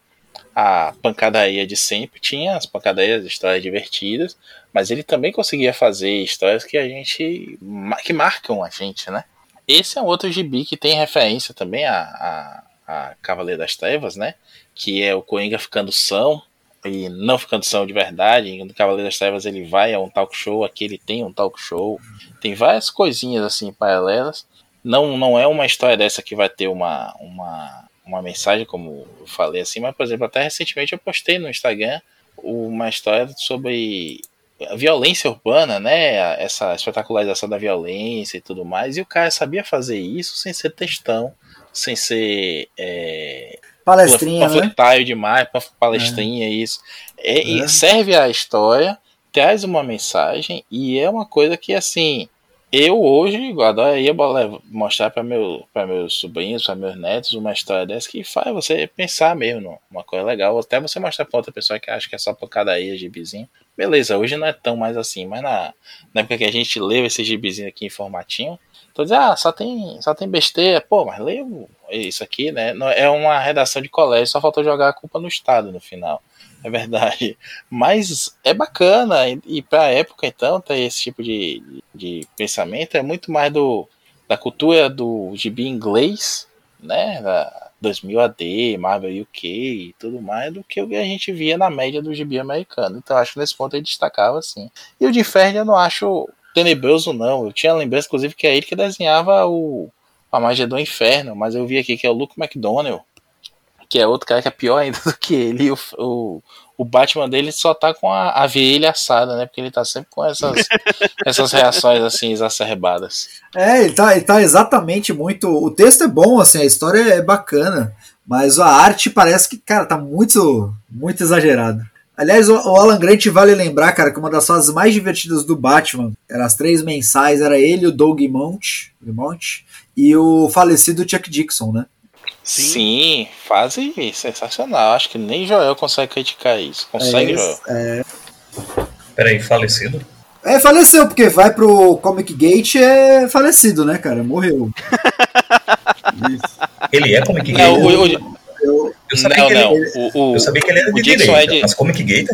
a pancadaria de sempre tinha as pancadarias, histórias divertidas, mas ele também conseguia fazer histórias que a gente que marcam a gente, né? Esse é um outro gibi que tem referência também a, a, a Cavaleiro das Trevas, né? Que é o Coringa ficando são e não ficando são de verdade. No Cavaleiro das Trevas ele vai a um talk show, aqui ele tem um talk show. Tem várias coisinhas assim paralelas. Não, não é uma história dessa que vai ter uma, uma uma mensagem, como eu falei assim, mas, por exemplo, até recentemente eu postei no Instagram uma história sobre a violência urbana, né? Essa espetacularização da violência e tudo mais. E o cara sabia fazer isso sem ser textão, sem ser. É, palestrinha, né? demais, palestrinha, é. isso. É, é. Serve a história, traz uma mensagem e é uma coisa que, assim, eu hoje adoraria mostrar para meu, meus sobrinhos, para meus netos, uma história dessa que faz você pensar mesmo numa coisa legal. Até você mostrar para outra pessoa que acha que é só pancadaria, gibizinho. Beleza, hoje não é tão mais assim, mas na, na época que a gente leu esse gibizinho aqui em formatinho, tô dizendo, ah, só tem, só tem besteira. Pô, mas leio isso aqui, né? É uma redação de colégio, só faltou jogar a culpa no Estado no final é verdade. Mas é bacana, e, para a época, então, ter esse tipo de, de pensamento é muito mais do, da cultura do gibi inglês, né? Da 2000 AD, Marvel UK e tudo mais, do que a gente via na média do gibi americano. Então, acho que nesse ponto ele destacava assim. E o de Inferno eu não acho tenebroso, não. Eu tinha lembrança, inclusive, que é ele que desenhava o a magia do inferno, mas eu vi aqui que é o Luke McDonnell, que é outro cara que é pior ainda do que ele. O, o, o Batman dele só tá com a, a virilha assada, né? Porque ele tá sempre com essas, essas reações assim exacerbadas. É, ele tá, ele tá exatamente muito. O texto é bom, assim, a história é bacana, mas a arte parece que, cara, tá muito, muito exagerado. Aliás, o Alan Grant vale lembrar, cara, que uma das fases mais divertidas do Batman, eram as três mensais, era ele, o Doug Mount, Mount e o falecido Chuck Dixon, né? Sim, Sim fase sensacional. Acho que nem Joel consegue criticar isso. Consegue, é, Joel? É... Peraí, falecido? É, faleceu, porque vai pro Comic Gate é falecido, né, cara? Morreu. ele é Comic Gate? Não, o, o, eu, eu, sabia não, que não. Ele, o, eu sabia que ele era de direita, é de... mas Comic Gate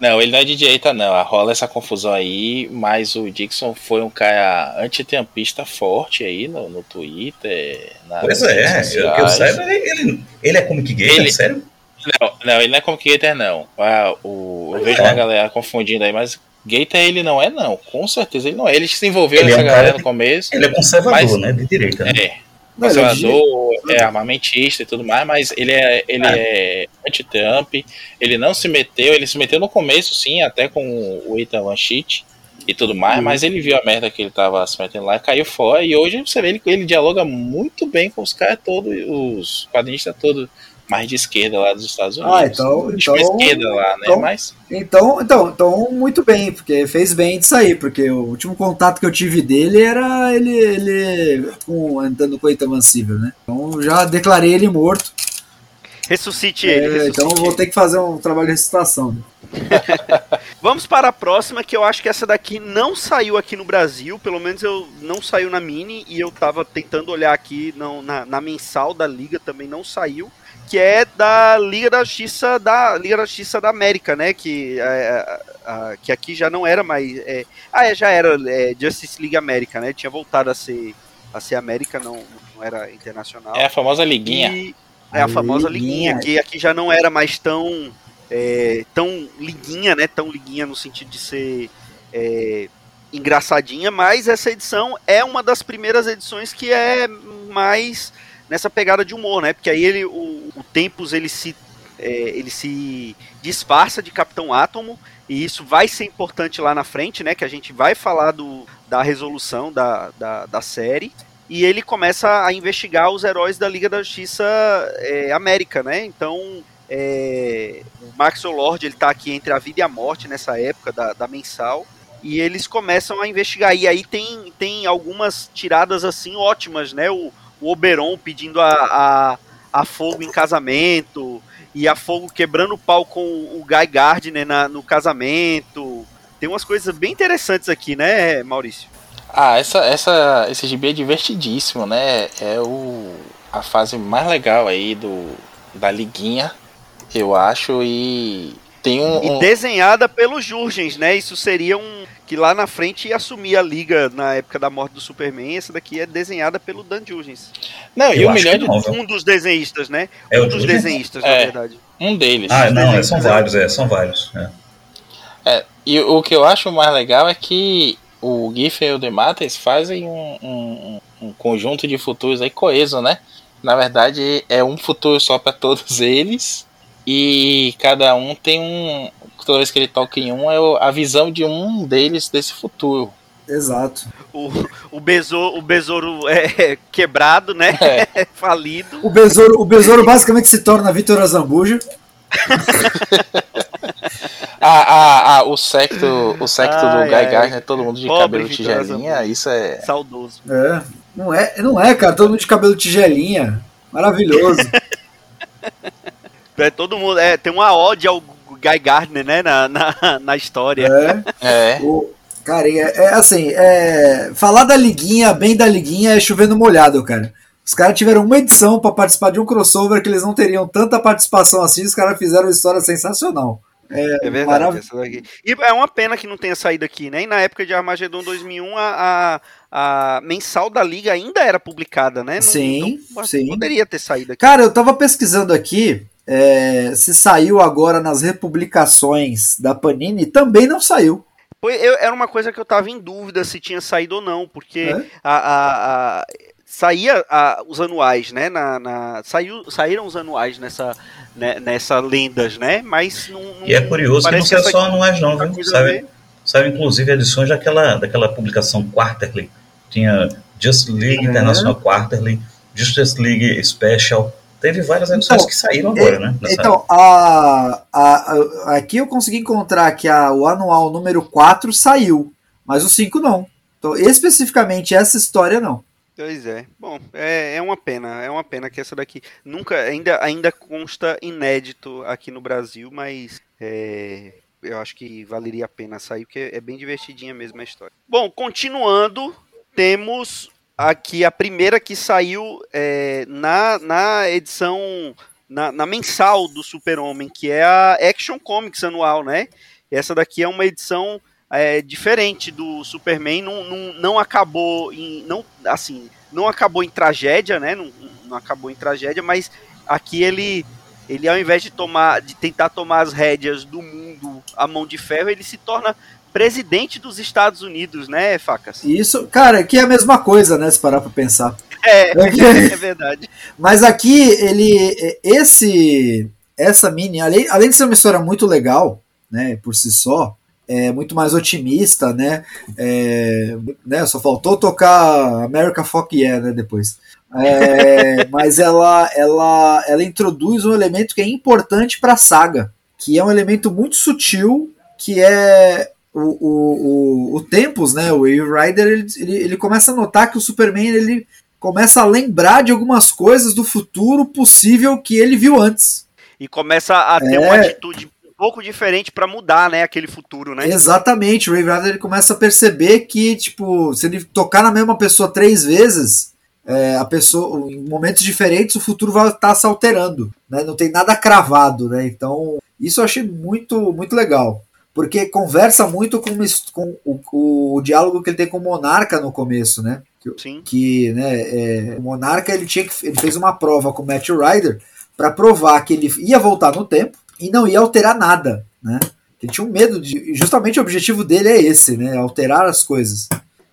não, ele não é de direita, não. Rola essa confusão aí, mas o Dixon foi um cara antitampista forte aí no, no Twitter. pois é, o que eu saiba, ele, ele é comic gator, ele, sério? Não, não, ele não é comic gator, não. Ah, o, eu vejo é. uma galera confundindo aí, mas Gator ele não é, não. Com certeza ele não é. Ele se envolveu ele nessa é um galera no começo. Ele é conservador, mas, né? De direita. Né? É conservador, é armamentista e tudo mais, mas ele é, ele é. é anti-Trump, ele não se meteu, ele se meteu no começo, sim, até com o Ethan Van Schiet, e tudo mais, Uhum. mas ele viu a merda que ele tava se metendo lá caiu fora. E hoje você vê ele, ele dialoga muito bem com os caras todos, os quadrinistas todos mais de esquerda lá dos Estados Unidos. Ah, então- Tipo, então- esquerda lá, né? então- Mas Então, então, então, muito bem, porque fez bem de sair, porque o último contato que eu tive dele era ele, ele com, andando com o Itaman-Silver, né? Então já declarei ele morto. Ressuscite É, ele. ressuscite então vou ter que fazer um trabalho de ressuscitação. Vamos para a próxima, que eu acho que essa daqui não saiu aqui no Brasil, pelo menos eu não saiu na Mini, e eu tava tentando olhar aqui não, na, na mensal da Liga também não saiu, que é da Liga da Justiça da Liga da Justiça da América, né? Que, é, a- a- que aqui já não era mais. é, ah, é, já era é, Justice League América, né? Tinha voltado a ser, a ser América, não, não era internacional. é a famosa liguinha. E é a famosa Liguinha. liguinha, que aqui já não era mais tão, é, tão liguinha, né? Tão liguinha no sentido de ser é, engraçadinha, mas essa edição é uma das primeiras edições que é mais nessa pegada de humor, né? Porque aí ele, o, o Tempus ele se, é, ele se disfarça de Capitão Átomo e isso vai ser importante lá na frente, né? Que a gente vai falar do, da resolução da, da, da série e ele começa a investigar os heróis da Liga da Justiça é, América, né? Então, é, o Max Lord ele tá aqui entre a vida e a morte nessa época da, da mensal. E eles começam a investigar. E aí tem, tem algumas tiradas assim ótimas, né? O, o Oberon pedindo a, a, a fogo em casamento. E a fogo quebrando o pau com o Guy Gardner na, no casamento. Tem umas coisas bem interessantes aqui, né, Maurício? Ah, essa, essa, esse gibi é divertidíssimo, né? É o, a fase mais legal aí do, da liguinha, eu acho, e tem um... E desenhada pelos Jurgens, né? Isso seria um. Que lá na frente ia assumir a liga na época da morte do Superman. Essa daqui é desenhada pelo Dan Jurgens. Não, e Eu o acho melhor que de não, viu? Um dos desenhistas, né? É um o dos Jurgens? desenhistas, na É. verdade. um deles. Ah, não, é, são vários, é, são vários. é. É, e o que eu acho mais legal é que o Giffen e o Demates fazem um, um, um conjunto de futuros aí coeso, né? Na verdade, é um futuro só para todos eles. E cada um tem um. Toda vez que ele toca em um, é a visão de um deles desse futuro. Exato. O, o, besouro, o besouro é quebrado, né? É. Falido. O besouro, o besouro basicamente se torna Vitor Azambuja. Ah, ah, ah, o secto, o secto do Ai, Guy ai. Gardner, todo mundo de Pobre cabelo Vitor tigelinha, Azambuja. isso é. Saudoso. É. Não é, não é, cara. Todo mundo de cabelo tigelinha. Maravilhoso. É, todo mundo. É, tem uma ode ao Guy Gardner, né? Na, na, na história. É. É. O, cara, é, é assim, é, falar da liguinha, bem da liguinha, é chovendo molhado, cara. Os caras tiveram uma edição pra participar de um crossover que eles não teriam tanta participação assim, os caras fizeram uma história sensacional. É verdade. Marav- essa daqui. E é uma pena que não tenha saído aqui, né? E na época de Armagedon 2001, a, a, a mensal da Liga ainda era publicada, né? Não- Sim, não- sim. Poderia ter saído aqui. Cara, eu tava pesquisando aqui é, se saiu agora nas republicações da Panini, também não saiu. Foi- eu- era uma coisa que eu tava em dúvida se tinha saído ou não, porque É? a, a- a- saía a- os anuais, né? Na, na- saiu, saíram os anuais nessa, né, nessa lendas, né? Mas não, não- E é curioso que não essa só anuais, não, viu? Sabe, sabe, inclusive, edições daquela, daquela publicação Quarterly. Tinha Just League É. International Quarterly, Justice League Special. Teve várias edições Então, que saíram agora, né? nessa- Então, a, a- a- aqui eu consegui encontrar que a, o anual número 4 saiu, mas o 5 não. Então, especificamente essa história não. Pois é. Bom, é, é uma pena. É uma pena que essa daqui nunca ainda, ainda consta inédito aqui no Brasil, mas é, eu acho que valeria a pena sair, porque é bem divertidinha mesmo a história. Bom, continuando, temos aqui a primeira que saiu é, na, na edição, na, na mensal do Super-Homem, que é a Action Comics anual, né? Essa daqui é uma edição é, diferente do Superman, não, não, não acabou em. Não, assim, não acabou em tragédia, né? Não, não acabou em tragédia, mas aqui ele. Ele, ao invés de tomar, de tentar tomar as rédeas do mundo à mão de ferro, ele se torna presidente dos Estados Unidos, né, Facas? Isso, cara, que é a mesma coisa, né? Se parar pra pensar. É, é verdade. Mas aqui, ele. Esse. Essa mini, além, além de ser uma história muito legal, né? Por si só, é muito mais otimista, né? É, né? Só faltou tocar America Fuck Yeah, né? Depois. É, mas ela, ela, ela introduz um elemento que é importante para a saga, que é um elemento muito sutil, que é o, o, o, Tempos, né? O Wave Rider, ele, ele, ele começa a notar que o Superman ele começa a lembrar de algumas coisas do futuro possível que ele viu antes. E começa a ter É. uma atitude um pouco diferente pra mudar, né, aquele futuro, né? Exatamente, o Wave Rider ele começa a perceber que, tipo, se ele tocar na mesma pessoa três vezes, é, a pessoa, em momentos diferentes, o futuro vai estar se alterando, né? Não tem nada cravado, né? Então, isso eu achei muito, muito legal. Porque conversa muito com, com o, o diálogo que ele tem com o Monarca no começo, né? Que, Sim. que né, é, o Monarca ele, tinha que, ele fez uma prova com o Matt Ryder para provar que ele ia voltar no tempo e não ia alterar nada, né? Ele tinha um medo de. Justamente o objetivo dele é esse, né? Alterar as coisas.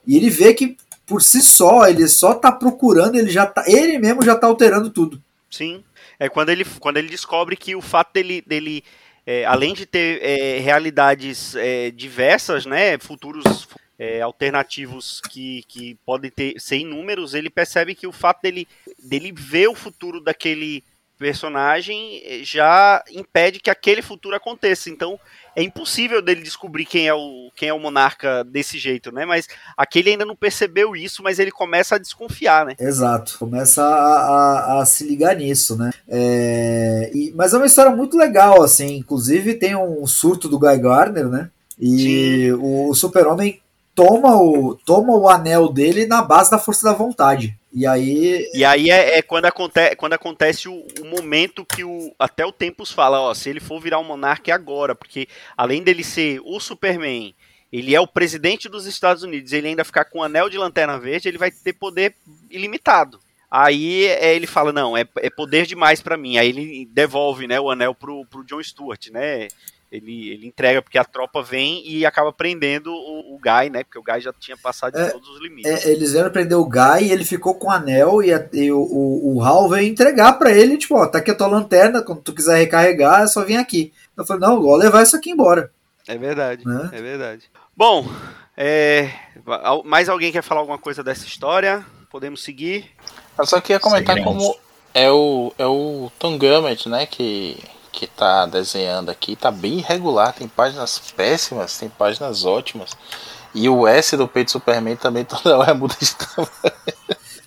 E ele vê que por si só, ele só tá procurando, ele já tá. Ele mesmo já tá alterando tudo. Sim. É quando ele, quando ele descobre que o fato dele, dele é, além de ter é, realidades é, diversas, né, futuros é, alternativos que, que podem ter, ser inúmeros, ele percebe que o fato dele, dele ver o futuro daquele personagem eh, já impede que aquele futuro aconteça. Então é impossível dele descobrir quem é o, quem é o monarca desse jeito, né? Mas aquele ainda não percebeu isso, mas ele começa a desconfiar, né? Exato. Começa a, a- a se ligar nisso, né? É, e- mas é uma história muito legal, assim. Inclusive tem um surto do Guy Gardner, né? E o, o Super-Homem toma o, toma o anel dele na base da força da vontade. E aí. E aí é, é quando, aconte quando acontece o, o momento que o, até o Tempos fala, ó, se ele for virar um monarca é agora, porque além dele ser o Superman, ele é o presidente dos Estados Unidos, ele ainda ficar com o anel de lanterna verde, ele vai ter poder ilimitado. Aí é, ele fala, não, é, é poder demais pra mim. Aí ele devolve né, o anel pro, pro John Stewart, né? Ele, ele entrega porque a tropa vem e acaba prendendo o, o Guy, né? Porque o Guy já tinha passado de É, todos os limites. é, eles vieram prender o Guy e ele ficou com o anel e, a- e o, o, o Hal veio entregar pra ele, tipo, ó, tá aqui a tua lanterna, quando tu quiser recarregar, é só vir aqui. Eu falei, não, vou levar isso aqui embora. É verdade, Né? é verdade. Bom, é, mais alguém quer falar alguma coisa dessa história? Podemos seguir? Eu só queria comentar Seguiremos. como é o, é o Tom Gummett, né, que, que tá desenhando aqui, tá bem irregular, tem páginas péssimas, tem páginas ótimas. E o S do peito Superman também toda hora muda de tamanho.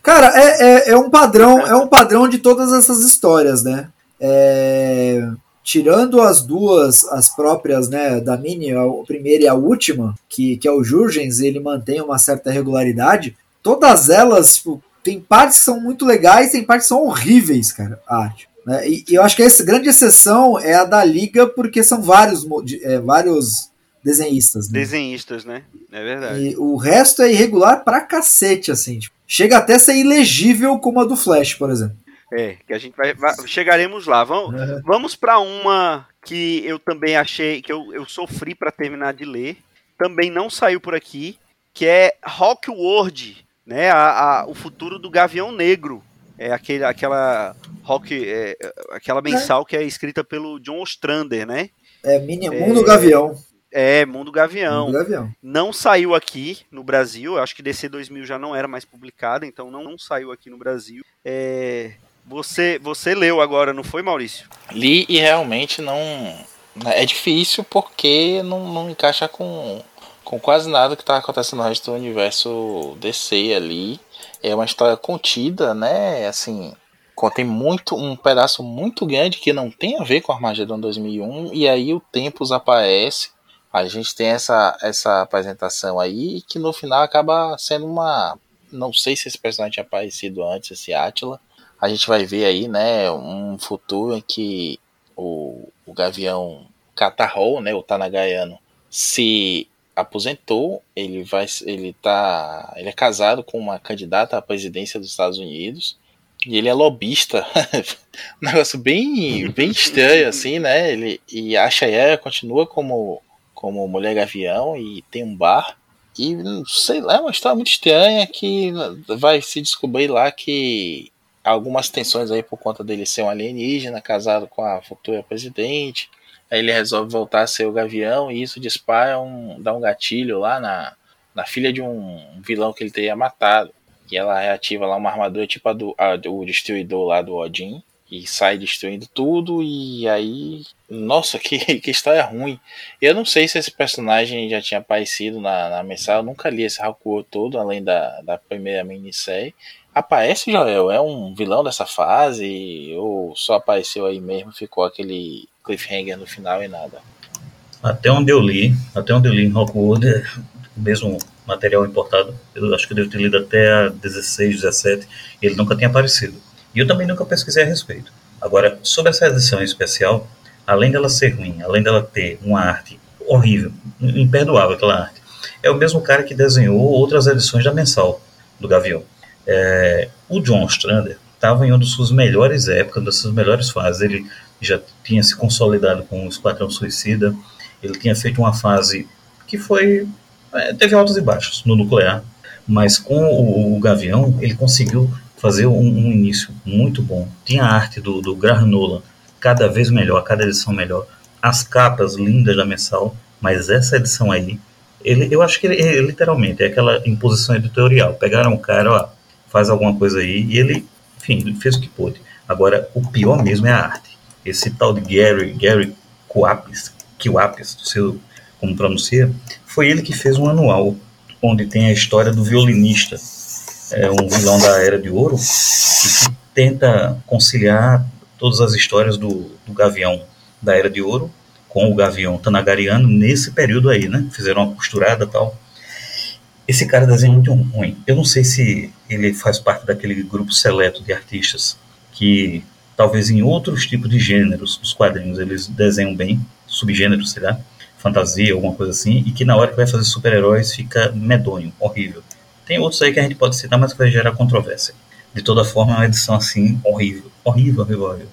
Cara, é, é, é um padrão, é um padrão de todas essas histórias, né? É, tirando as duas, as próprias, né, da Mini, a primeira e a última, que, que é o Jurgens, ele mantém uma certa regularidade, todas elas, tipo, tem partes que são muito legais, tem partes que são horríveis, cara, a arte. Né? E, eu acho que essa grande exceção é a da Liga, porque são vários, é, vários desenhistas, né? Desenhistas, né? É verdade. E o resto é irregular pra cacete, assim. tipo, chega até a ser ilegível como a do Flash, por exemplo. É, que a gente vai, vai- chegaremos lá. Vamos, vamos para uma que eu também achei que eu, eu sofri para terminar de ler. Também não saiu por aqui, que é Rockworld, né? A, a- o futuro do Gavião Negro. É aquele, aquela rock, é, aquela mensal que é escrita pelo John Ostrander, né? É Mini Mundo Gavião. É Mundo Gavião. Mundo Gavião. Não saiu aqui no Brasil. Acho que DC 2000 já não era mais publicada, então não, não saiu aqui no Brasil. É, você, você leu agora, não foi, Maurício? Li e realmente não. É difícil porque não, não encaixa com, com quase nada que tá acontecendo no resto do universo DC ali. É uma história contida, né? Assim, contém muito um pedaço muito grande que não tem a ver com Armageddon 2001 e aí o Tempos aparece. A gente tem essa essa apresentação aí que no final acaba sendo uma não sei se esse personagem tinha aparecido antes, esse Atila. A gente vai ver aí, né, um futuro em que o, o Gavião Catarrol, né, o Tanagayano, se aposentou, ele vai ele tá, ele é casado com uma candidata à presidência dos Estados Unidos e ele é lobista. um negócio bem bem estranho assim, né? Ele e a Shayera continua como como mulher gavião e tem um bar e sei lá, é uma história muito estranha que vai se descobrir lá que algumas tensões aí por conta dele ser um alienígena casado com a futura presidente. Aí ele resolve voltar a ser o Gavião e isso dispara um, dá um gatilho lá na, na filha de um vilão que ele teria matado. E ela reativa lá uma armadura tipo a do a, o destruidor lá do Odin e sai destruindo tudo e aí nossa que, que história ruim. Eu não sei se esse personagem já tinha aparecido na, na mensagem eu nunca li esse Hakuo todo além da, da primeira minissérie. Aparece Joel? É um vilão dessa fase? Ou só apareceu aí mesmo ficou aquele cliffhanger no final e nada até onde eu li até onde eu li em Rockwood mesmo material importado eu acho que eu devo ter lido até a 16, 17 ele nunca tinha aparecido e eu também nunca pesquisei a respeito. Agora, sobre essa edição especial, além dela ser ruim, além dela ter uma arte horrível, imperdoável aquela arte, é o mesmo cara que desenhou outras edições da mensal do Gavião. É, o John Ostrander estava em uma das suas melhores épocas, das suas melhores fases. Ele já tinha se consolidado com o Esquadrão Suicida, ele tinha feito uma fase que foi. É, teve altos e baixos no nuclear, mas com o, o Gavião ele conseguiu fazer um, um, início muito bom. Tinha a arte do, do Granola cada vez melhor, cada edição melhor. As capas lindas da mensal, mas essa edição aí, ele, eu acho que ele, ele, literalmente é aquela imposição editorial. Pegaram o cara, ó, faz alguma coisa aí, e ele, enfim, fez o que pôde. Agora, o pior mesmo é a arte. Esse tal de Gary, Gary Coapis, Kiwapis, não sei como pronuncia, foi ele que fez um anual onde tem a história do violinista é um vilão da Era de Ouro que tenta conciliar todas as histórias do, do Gavião da Era de Ouro com o Gavião Tanagariano nesse período aí, né? Fizeram uma costurada tal. Esse cara desenha muito ruim. Eu não sei se ele faz parte daquele grupo seleto de artistas que talvez em outros tipos de gêneros dos quadrinhos eles desenham bem, subgêneros, sei lá, fantasia, alguma coisa assim, e que na hora que vai fazer super-heróis fica medonho, horrível. Tem outros aí que a gente pode citar, mas que vai gerar controvérsia. De toda forma, é uma edição assim horrível. Horrível, horrível, horrível.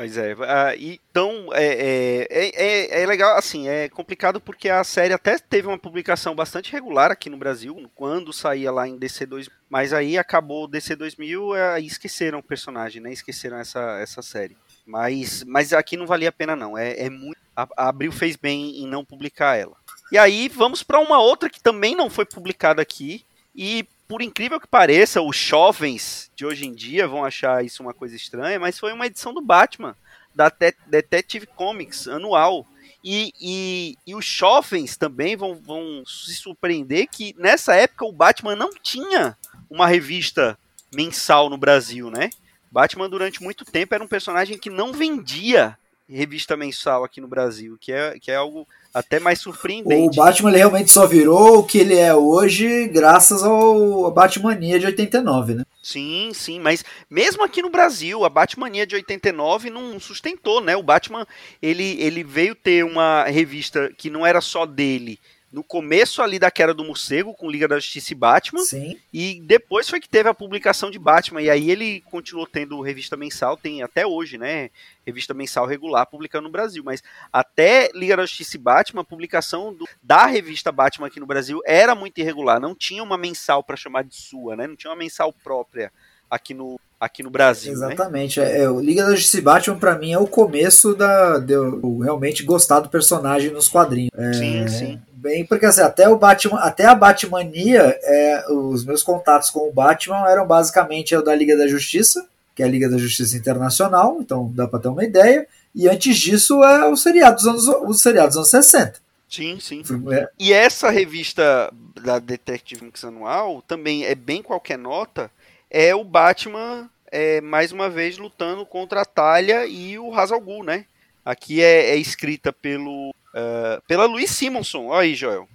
Pois é, uh, então é, é, é, é, legal, assim, é complicado porque a série até teve uma publicação bastante regular aqui no Brasil, quando saía lá em DC2, mas aí acabou DC 2000 e esqueceram o personagem, né, esqueceram essa, essa série. Mas, mas aqui não valia a pena não, é, é muito, a Abril fez bem em não publicar ela. E aí vamos para uma outra que também não foi publicada aqui. E por incrível que pareça, os jovens de hoje em dia vão achar isso uma coisa estranha, mas foi uma edição do Batman, da Detective Comics anual. E, e, e, os jovens também vão, vão se surpreender que nessa época o Batman não tinha uma revista mensal no Brasil, né? Batman durante muito tempo era um personagem que não vendia revista mensal aqui no Brasil, que é, que é algo até mais surpreendente. O Batman realmente só virou o que ele é hoje graças ao Batmania de 89, né? Sim, sim, mas mesmo aqui no Brasil, a Batmania de 89 não sustentou, né? O Batman, ele, ele veio ter uma revista que não era só dele, no começo ali da queda do morcego com Liga da Justiça e Batman. Sim. E depois foi que teve a publicação de Batman. E aí ele continuou tendo revista mensal, tem até hoje, né? Revista mensal regular publicando no Brasil. Mas até Liga da Justiça e Batman, a publicação do, da revista Batman aqui no Brasil era muito irregular. Não tinha uma mensal para chamar de sua, né? Não tinha uma mensal própria aqui no, aqui no Brasil. Né? Exatamente. Né? É, o Liga da Justiça Batman, para mim, é o começo da, de eu realmente gostar do personagem nos quadrinhos. É, sim, sim. Bem, porque assim, até o Batman, até a Batmania, é, os meus contatos com o Batman eram basicamente o da Liga da Justiça, que é a Liga da Justiça Internacional, então dá para ter uma ideia. E antes disso é o seriado dos anos, os seriados dos anos 60. Sim, sim. É. E essa revista da Detective Mix anual também é bem qualquer nota, é o Batman é, mais uma vez lutando contra a Talha e o Hazal Ghul, né? Aqui é, é escrita pelo uh, pela Louise Simonson. Olha aí, Joel.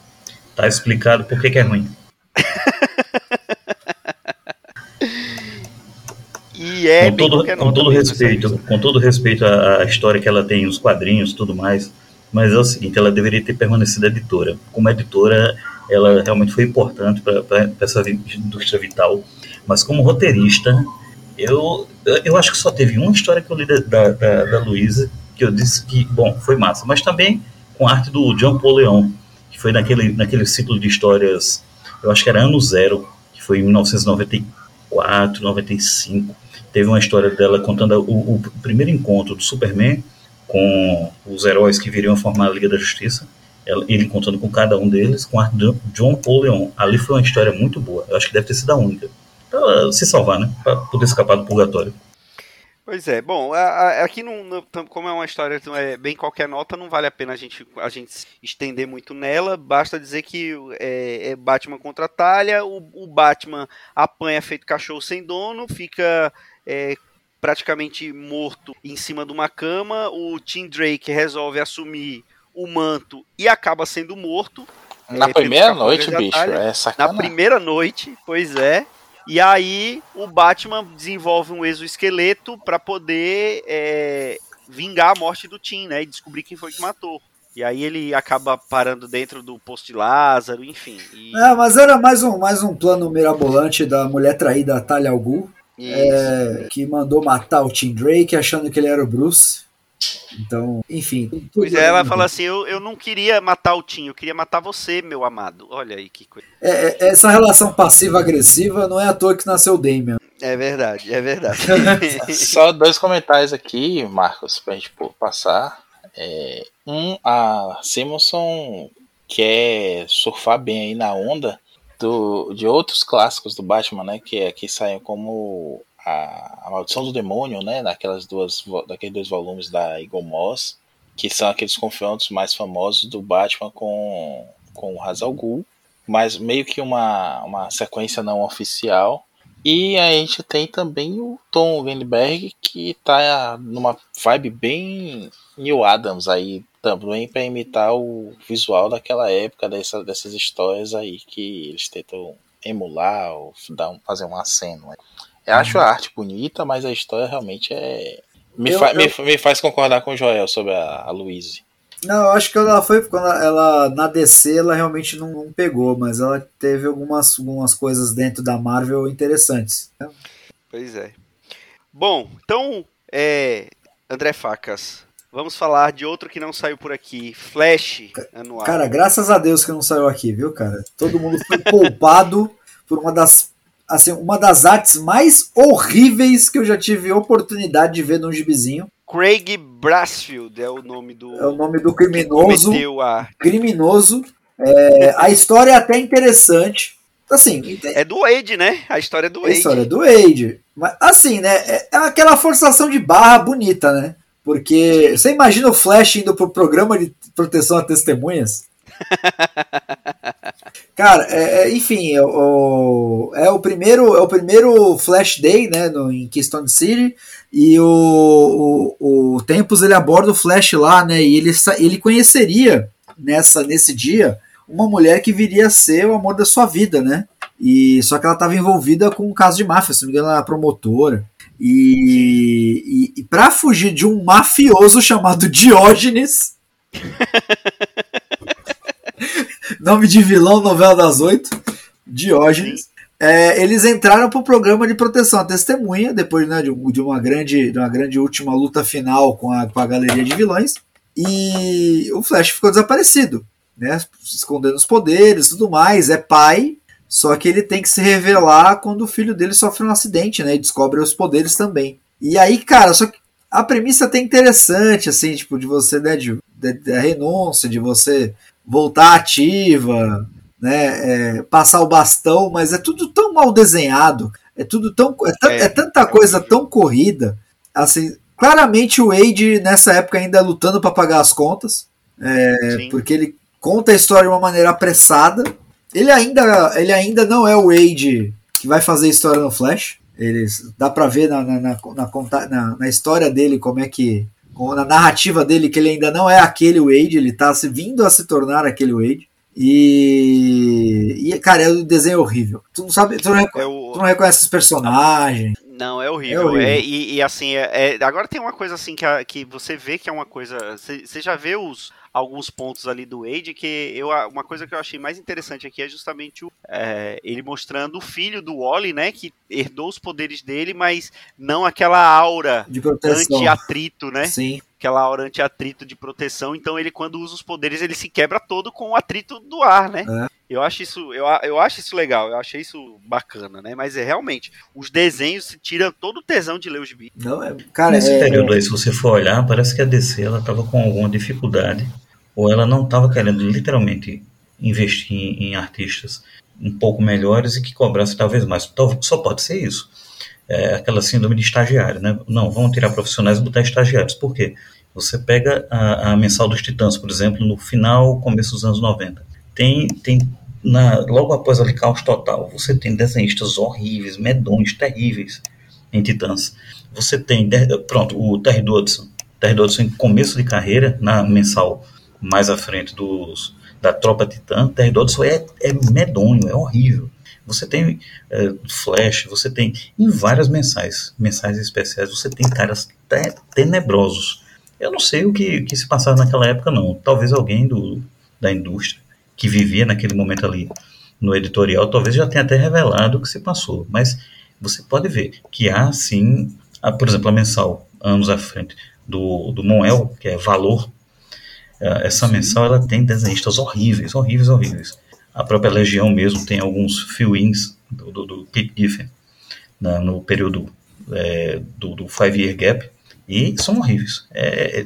Tá explicado por que, que é ruim. e é com todo, com todo respeito, com todo respeito à, à história que ela tem, os quadrinhos, tudo mais. Mas é o seguinte, ela deveria ter permanecido editora. Como editora, ela realmente foi importante para essa indústria vital. Mas como roteirista, eu, eu acho que só teve uma história que eu li da, da, da Luísa que eu disse que, bom, foi massa. Mas também com arte do John Paul Leon, que foi naquele, naquele ciclo de histórias, eu acho que era ano zero, que foi em 1994, 95. Teve uma história dela contando o, o primeiro encontro do Superman com os heróis que viriam formar a Liga da Justiça. Ele contando com cada um deles, com a John Paul Leon. Ali foi uma história muito boa. Eu acho que deve ter sido a única. Pra se salvar, né? Pra poder escapar do purgatório. Pois é, bom, aqui não, como é uma história é bem qualquer nota, não vale a pena a gente, a gente estender muito nela. Basta dizer que é, é Batman contra a Talha, o, o, Batman apanha feito cachorro sem dono, fica é, praticamente morto em cima de uma cama. O Tim Drake resolve assumir o manto e acaba sendo morto. Na é, primeira noite, bicho, é sacanagem. Na primeira noite, pois é. E aí o Batman desenvolve um exoesqueleto para poder é, vingar a morte do Tim, né? E descobrir quem foi que matou. E aí ele acaba parando dentro do posto de Lázaro, enfim. E... É, mas era mais um, mais um plano mirabolante da mulher traída Talia al Ghul, é, que mandou matar o Tim Drake achando que ele era o Bruce. Então, enfim. Pois é, ela fala assim: eu, eu não queria matar o Tim, eu queria matar você, meu amado. Olha aí que coisa. É, é essa relação passiva-agressiva não é à toa que nasceu o Damian. É verdade, é verdade. Só dois comentários aqui, Marcos, pra gente passar. É, um, a Simonson quer surfar bem aí na onda do, de outros clássicos do Batman, né? Que aqui saem como a, a Maldição do Demônio, né? Naquelas duas, daqueles dois volumes da Eagle Moss, que são aqueles confrontos mais famosos do Batman com, com o Hazal Ghul, mas meio que uma, uma sequência não oficial. E a gente tem também o Tom Weinberg, que tá numa vibe bem New Adams aí, também para imitar o visual daquela época, dessa, dessas histórias aí que eles tentam emular ou dar um, fazer um aceno. Né? Eu acho a arte bonita, mas a história realmente é. Me, eu, fa eu... Me, me, faz concordar com o Joel sobre a, a Louise. Não, eu acho que ela foi quando ela na DC ela realmente não, não, pegou, mas ela teve algumas, algumas coisas dentro da Marvel interessantes. Pois é. Bom, então, é, André Facas, vamos falar de outro que não saiu por aqui, Flash anual. Cara, graças a Deus que não saiu aqui, viu, cara? Todo mundo foi poupado por uma das assim, uma das artes mais horríveis que eu já tive oportunidade de ver num gibizinho. Craig Brassfield é o nome do. É o nome do criminoso. A... Criminoso. É, a história é até interessante. Assim, é do Wade, né? A história é do Wade. A história é do Wade. Mas, assim, né? É, é aquela forçação de barra bonita, né? Porque você imagina o Flash indo pro programa de proteção a testemunhas? Cara, é, é, enfim, é o, é o primeiro é o primeiro Flash Day, né, no, em Keystone City, e o, o, o Tempos ele aborda o Flash lá, né, e ele, ele conheceria nessa nesse dia uma mulher que viria a ser o amor da sua vida, né? E só que ela estava envolvida com um caso de máfia, se não me engano, ela era promotora. E, e, e para fugir de um mafioso chamado Diógenes, Nome de vilão, novela das oito. Diógenes. É, eles entraram para o programa de proteção à testemunha, depois né, de, de, uma grande, de uma grande última luta final com a, com a galeria de vilões. E o Flash ficou desaparecido, né? Escondendo os poderes tudo mais. É pai, só que ele tem que se revelar quando o filho dele sofre um acidente, né? E descobre os poderes também. E aí, cara, só que a premissa até interessante, assim, tipo, de você, né, de, de, de renúncia, de você voltar ativa, né, é, passar o bastão, mas é tudo tão mal desenhado, é tudo tão é, é, é tanta é coisa tão corrida, assim, claramente o Wade nessa época ainda lutando para pagar as contas, é, porque ele conta a história de uma maneira apressada. Ele ainda, ele ainda não é o Wade que vai fazer história no Flash. Ele, dá para ver na na, na, na, na, história dele como é que na narrativa dele que ele ainda não é aquele Wade, ele tá se vindo a se tornar aquele Wade. E, e cara, é um desenho horrível. Tu não sabe, tu não, reco é o... tu não reconhece os personagens. Não, é horrível. É horrível. É, e, e, assim, é, é, agora tem uma coisa assim que, a, que você vê que é uma coisa. Você já vê os, alguns pontos ali do Wade, que eu, uma coisa que eu achei mais interessante aqui é justamente o, é, ele mostrando o filho do Wally, né, que herdou os poderes dele, mas não aquela aura anti-atrito, né? Sim. Aquela aura anti-atrito de proteção, então ele quando usa os poderes ele se quebra todo com o atrito do ar, né? É. Eu acho isso, eu, eu acho isso legal, eu achei isso bacana, né? Mas é realmente, os desenhos tiram todo o tesão de ler os gibi. Não, é, cara, Nesse é, período aí, se você for olhar, parece que a DC ela estava com alguma dificuldade, ou ela não estava querendo literalmente investir em, em artistas um pouco melhores e que cobrasse talvez mais. Talvez, só pode ser isso. É aquela síndrome de estagiário, né? Não, vamos tirar profissionais e botar estagiários. Por quê? Você pega a, a mensal dos Titãs, por exemplo, no final, começo dos anos 90. Tem, tem na, logo após ali Caos Total, você tem desenhistas horríveis, medonhos, terríveis em Titãs. Você tem, pronto, o Terry Dodson. Terry Dodson começo de carreira, na mensal mais à frente dos, da Tropa Titã, Terry Dodson é, é medonho, é horrível. Você tem é, Flash, você tem em várias mensais, mensais especiais, você tem caras te, tenebrosos. Eu não sei o que, que se passava naquela época, não. Talvez alguém do, da indústria que vivia naquele momento ali no editorial, talvez já tenha até revelado o que se passou. Mas você pode ver que há sim, a, por exemplo, a mensal, anos à frente, do, do Moel, que é Valor, essa mensal ela tem desenhistas horríveis, horríveis, horríveis. A própria Legião mesmo tem alguns fill-ins do, do, do Pete Giffen na, no período é, do, do Five Year Gap e são horríveis. É,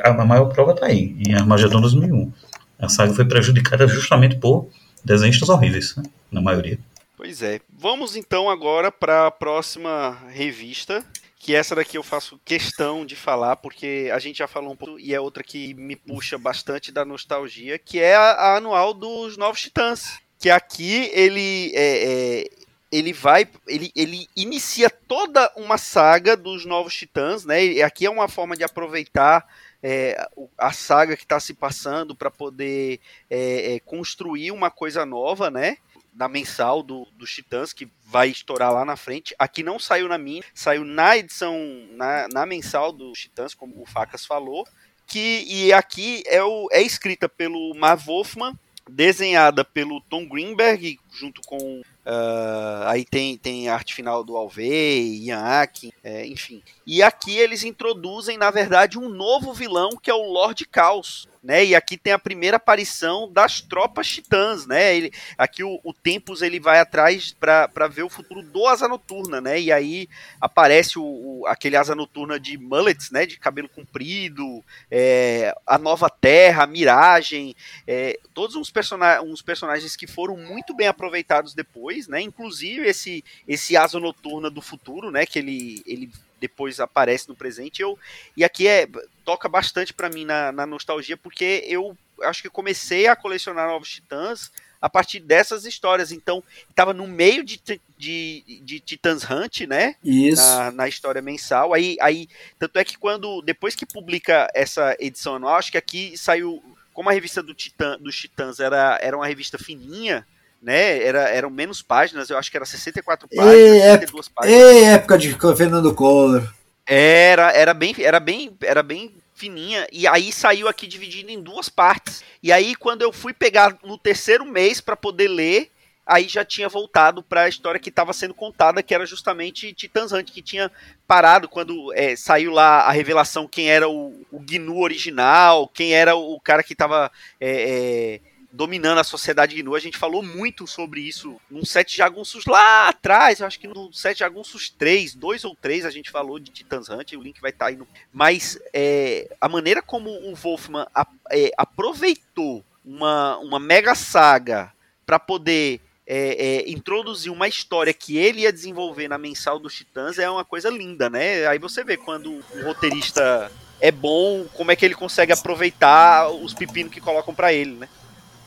a maior prova está aí, em Armagedon 2001. A saga foi prejudicada justamente por desenhistas horríveis, né, na maioria. Pois é. Vamos então agora para a próxima revista, que essa daqui eu faço questão de falar, porque a gente já falou um pouco, e é outra que me puxa bastante da nostalgia, que é a, a anual dos Novos Titãs. Que aqui ele é, é, ele vai, ele, ele inicia toda uma saga dos Novos Titãs, né? E aqui é uma forma de aproveitar é, a saga que está se passando para poder é, é, construir uma coisa nova, né? Na mensal do, dos Titãs, que vai estourar lá na frente. Aqui não saiu na minha, saiu na edição, na, na mensal dos Titãs, como o Facas falou. Que, e aqui é, o, é escrita pelo Marv Wolfman, desenhada pelo Tom Greenberg, junto com. Uh, aí tem, tem a arte final do Alvey, Ian Akin, é, enfim. E aqui eles introduzem, na verdade, um novo vilão que é o Lord Caos. Né, e aqui tem a primeira aparição das tropas titãs, né? Ele, aqui o, o Tempus ele vai atrás para ver o futuro do Asa Noturna, né? E aí aparece o, o, aquele Asa Noturna de mullets, né? De cabelo comprido, é, a Nova Terra, a Miragem, é, todos uns, persona uns personagens que foram muito bem aproveitados depois, né? Inclusive esse esse Asa Noturna do futuro, né? Que ele, ele depois aparece no presente. Eu, e aqui é toca bastante para mim na, na, nostalgia, porque eu acho que comecei a colecionar Novos Titãs a partir dessas histórias. Então, estava no meio de, de, de Titãs Hunt, né? Isso. Na, na, história mensal. Aí, aí, tanto é que quando, depois que publica essa edição anual, acho que aqui saiu, como a revista do Titã, dos Titãs era, era uma revista fininha, né? Era, eram menos páginas, eu acho que era 64 páginas, Ei, 62 páginas. Ei, época de Fernando Collor. Era, era bem, era bem, era bem fininha e aí saiu aqui dividido em duas partes. E aí quando eu fui pegar no terceiro mês para poder ler, aí já tinha voltado para a história que estava sendo contada, que era justamente Titãs Hunt, que tinha parado quando é, saiu lá a revelação quem era o, o GNU original, quem era o cara que estava é, é, dominando a sociedade GNU. A gente falou muito sobre isso num set jagunços lá atrás. Eu acho que no set jagunços 3, 2 ou 3, a gente falou de Titans Hunt. O link vai estar tá aí no. Mas é, a maneira como o Wolfman a, é, aproveitou uma, uma mega saga para poder é, é, introduzir uma história que ele ia desenvolver na mensal dos Titãs é uma coisa linda, né? Aí você vê quando o roteirista é bom, como é que ele consegue aproveitar os pepinos que colocam para ele, né?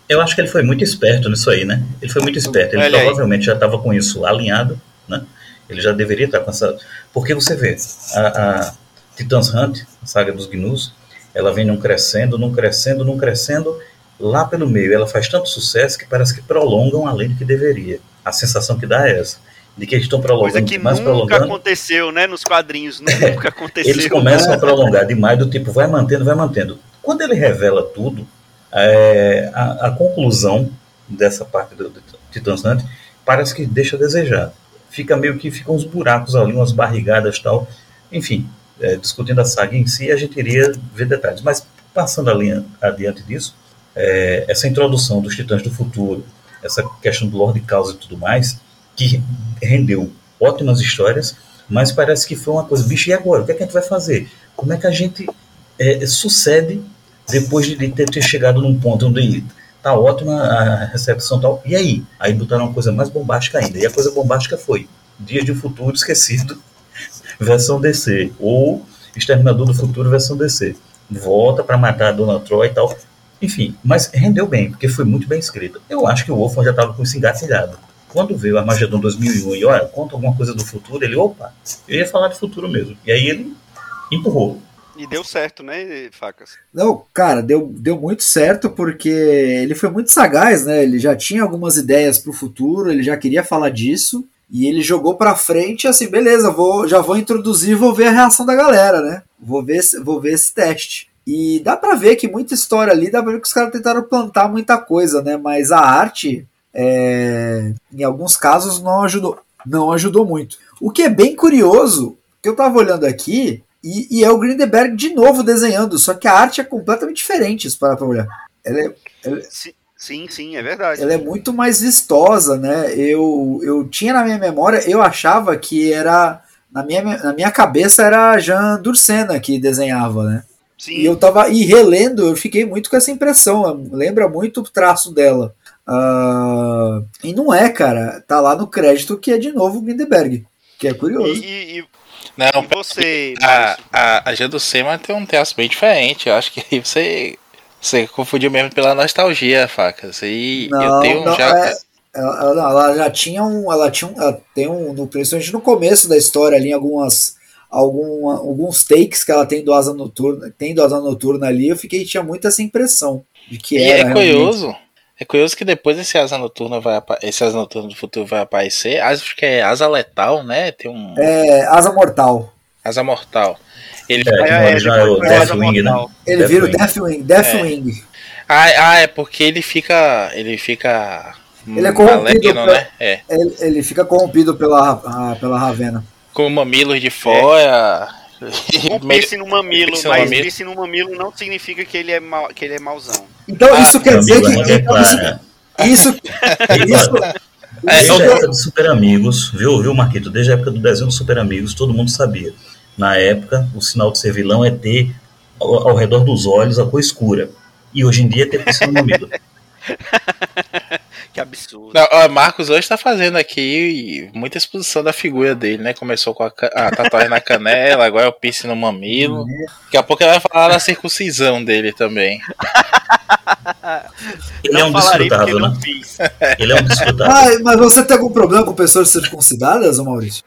Eu acho que ele foi muito esperto nisso aí, né? Ele foi muito esperto. Ele Olha provavelmente aí. já estava com isso alinhado, né? Ele já deveria estar com essa. Porque você vê, a, a Titans Hunt, a saga dos Gnus, ela vem num crescendo, num crescendo, num crescendo. Lá pelo meio, ela faz tanto sucesso que parece que prolongam além do que deveria. A sensação que dá é essa. De que eles estão prolongando Coisa que mais nunca prolongando. aconteceu, né? Nos quadrinhos. Nunca aconteceu. Eles começam a prolongar demais, do tipo, vai mantendo, vai mantendo. Quando ele revela tudo, é, a, a, conclusão dessa parte do, do Titãs Hunt parece que deixa a desejar. Fica meio que ficam uns buracos ali, umas barrigadas tal. Enfim, é, discutindo a saga em si, a gente iria ver detalhes. Mas passando ali adiante disso, é, essa introdução dos Titãs do Futuro, essa questão do Lord Causa e tudo mais, que rendeu ótimas histórias, mas parece que foi uma coisa, bicho, e agora? O que, é que a gente vai fazer? Como é que a gente é, sucede depois de ter, ter chegado num ponto onde tá ótima a recepção tal, e aí? Aí botaram uma coisa mais bombástica ainda, e a coisa bombástica foi Dia de Futuro Esquecido, versão DC, ou Exterminador do Futuro versão DC. Volta para matar a Dona Troy e tal. Enfim, mas rendeu bem, porque foi muito bem escrito. Eu acho que o Wolfman já estava com isso engatilhado. Quando veio Armagedon 2001 e olha, conta alguma coisa do futuro, ele, opa, eu ia falar de futuro mesmo. E aí ele empurrou. E deu certo, né, Facas? Não, cara, deu, deu muito certo porque ele foi muito sagaz, né? Ele já tinha algumas ideias pro futuro, ele já queria falar disso. E ele jogou pra frente assim, beleza, vou, já vou introduzir vou ver a reação da galera, né? Vou ver, vou ver esse teste. E dá pra ver que muita história ali, dá pra ver que os caras tentaram plantar muita coisa, né? Mas a arte, é, em alguns casos, não ajudou, não ajudou muito. O que é bem curioso, que eu tava olhando aqui, e, e, é o Grindelberg de novo desenhando, só que a arte é completamente diferente, se parar pra olhar. Ela é, ela... Sim, sim, sim, é verdade. Ela é muito mais vistosa, né? Eu, eu tinha na minha memória, eu achava que era. Na minha, na minha cabeça era Jean Dursena que desenhava, né? Sim. E eu tava. E relendo, eu fiquei muito com essa impressão. Lembra muito o traço dela. Uh, e não é, cara. Tá lá no crédito que é de novo o Grindelberg. Que é curioso. E, e, não, e você. A, a, a Gedusema tem um traço bem diferente. Eu acho que você, você confundiu mesmo pela nostalgia, facas. E não, eu tenho não, já. É, ela, ela, ela, já tinha um. Ela tinha um. Ela tem um. No, principalmente no começo da história ali, algumas. Algum, alguns takes que ela tem do Asa Noturna, tem do Asa Noturna ali, eu fiquei, tinha muito essa impressão de que e era. é curioso. Realmente. É curioso que depois esse asa noturna vai esse asa noturna do futuro vai aparecer. Acho que é asa letal, né? Tem um É, asa mortal. Asa mortal. Ele é, é, já é o Deathwing, né? Ele vira o Deathwing, Deathwing. É. Ah, ah, é porque ele fica ele fica ele é corrompido, maligno, né? É. Ele, ele, fica corrompido pela, a, pela Ravena. Com mamilos de fora. Um piercing no mamilo, mas mamilo. piercing no mamilo não significa que ele é, mal, que ele é mauzão. Então ah, isso quer dizer que. É claro. Isso. isso Desde a época dos Super Amigos, viu, viu, Marquito? Desde a época do desenho dos Super Amigos, todo mundo sabia. Na época, o sinal de ser vilão é ter ao, ao redor dos olhos a cor escura. E hoje em dia é ter piercing no. Que absurdo. Não, ó, Marcos hoje tá fazendo aqui muita exposição da figura dele, né? Começou com a, a tatuagem na canela, agora é o piercing no mamilo. Daqui a pouco ele vai falar da circuncisão dele também. Ele não é um desfrutado, né? Ele é um desfrutado. Ah, mas você tem algum problema com pessoas circuncidadas, Maurício?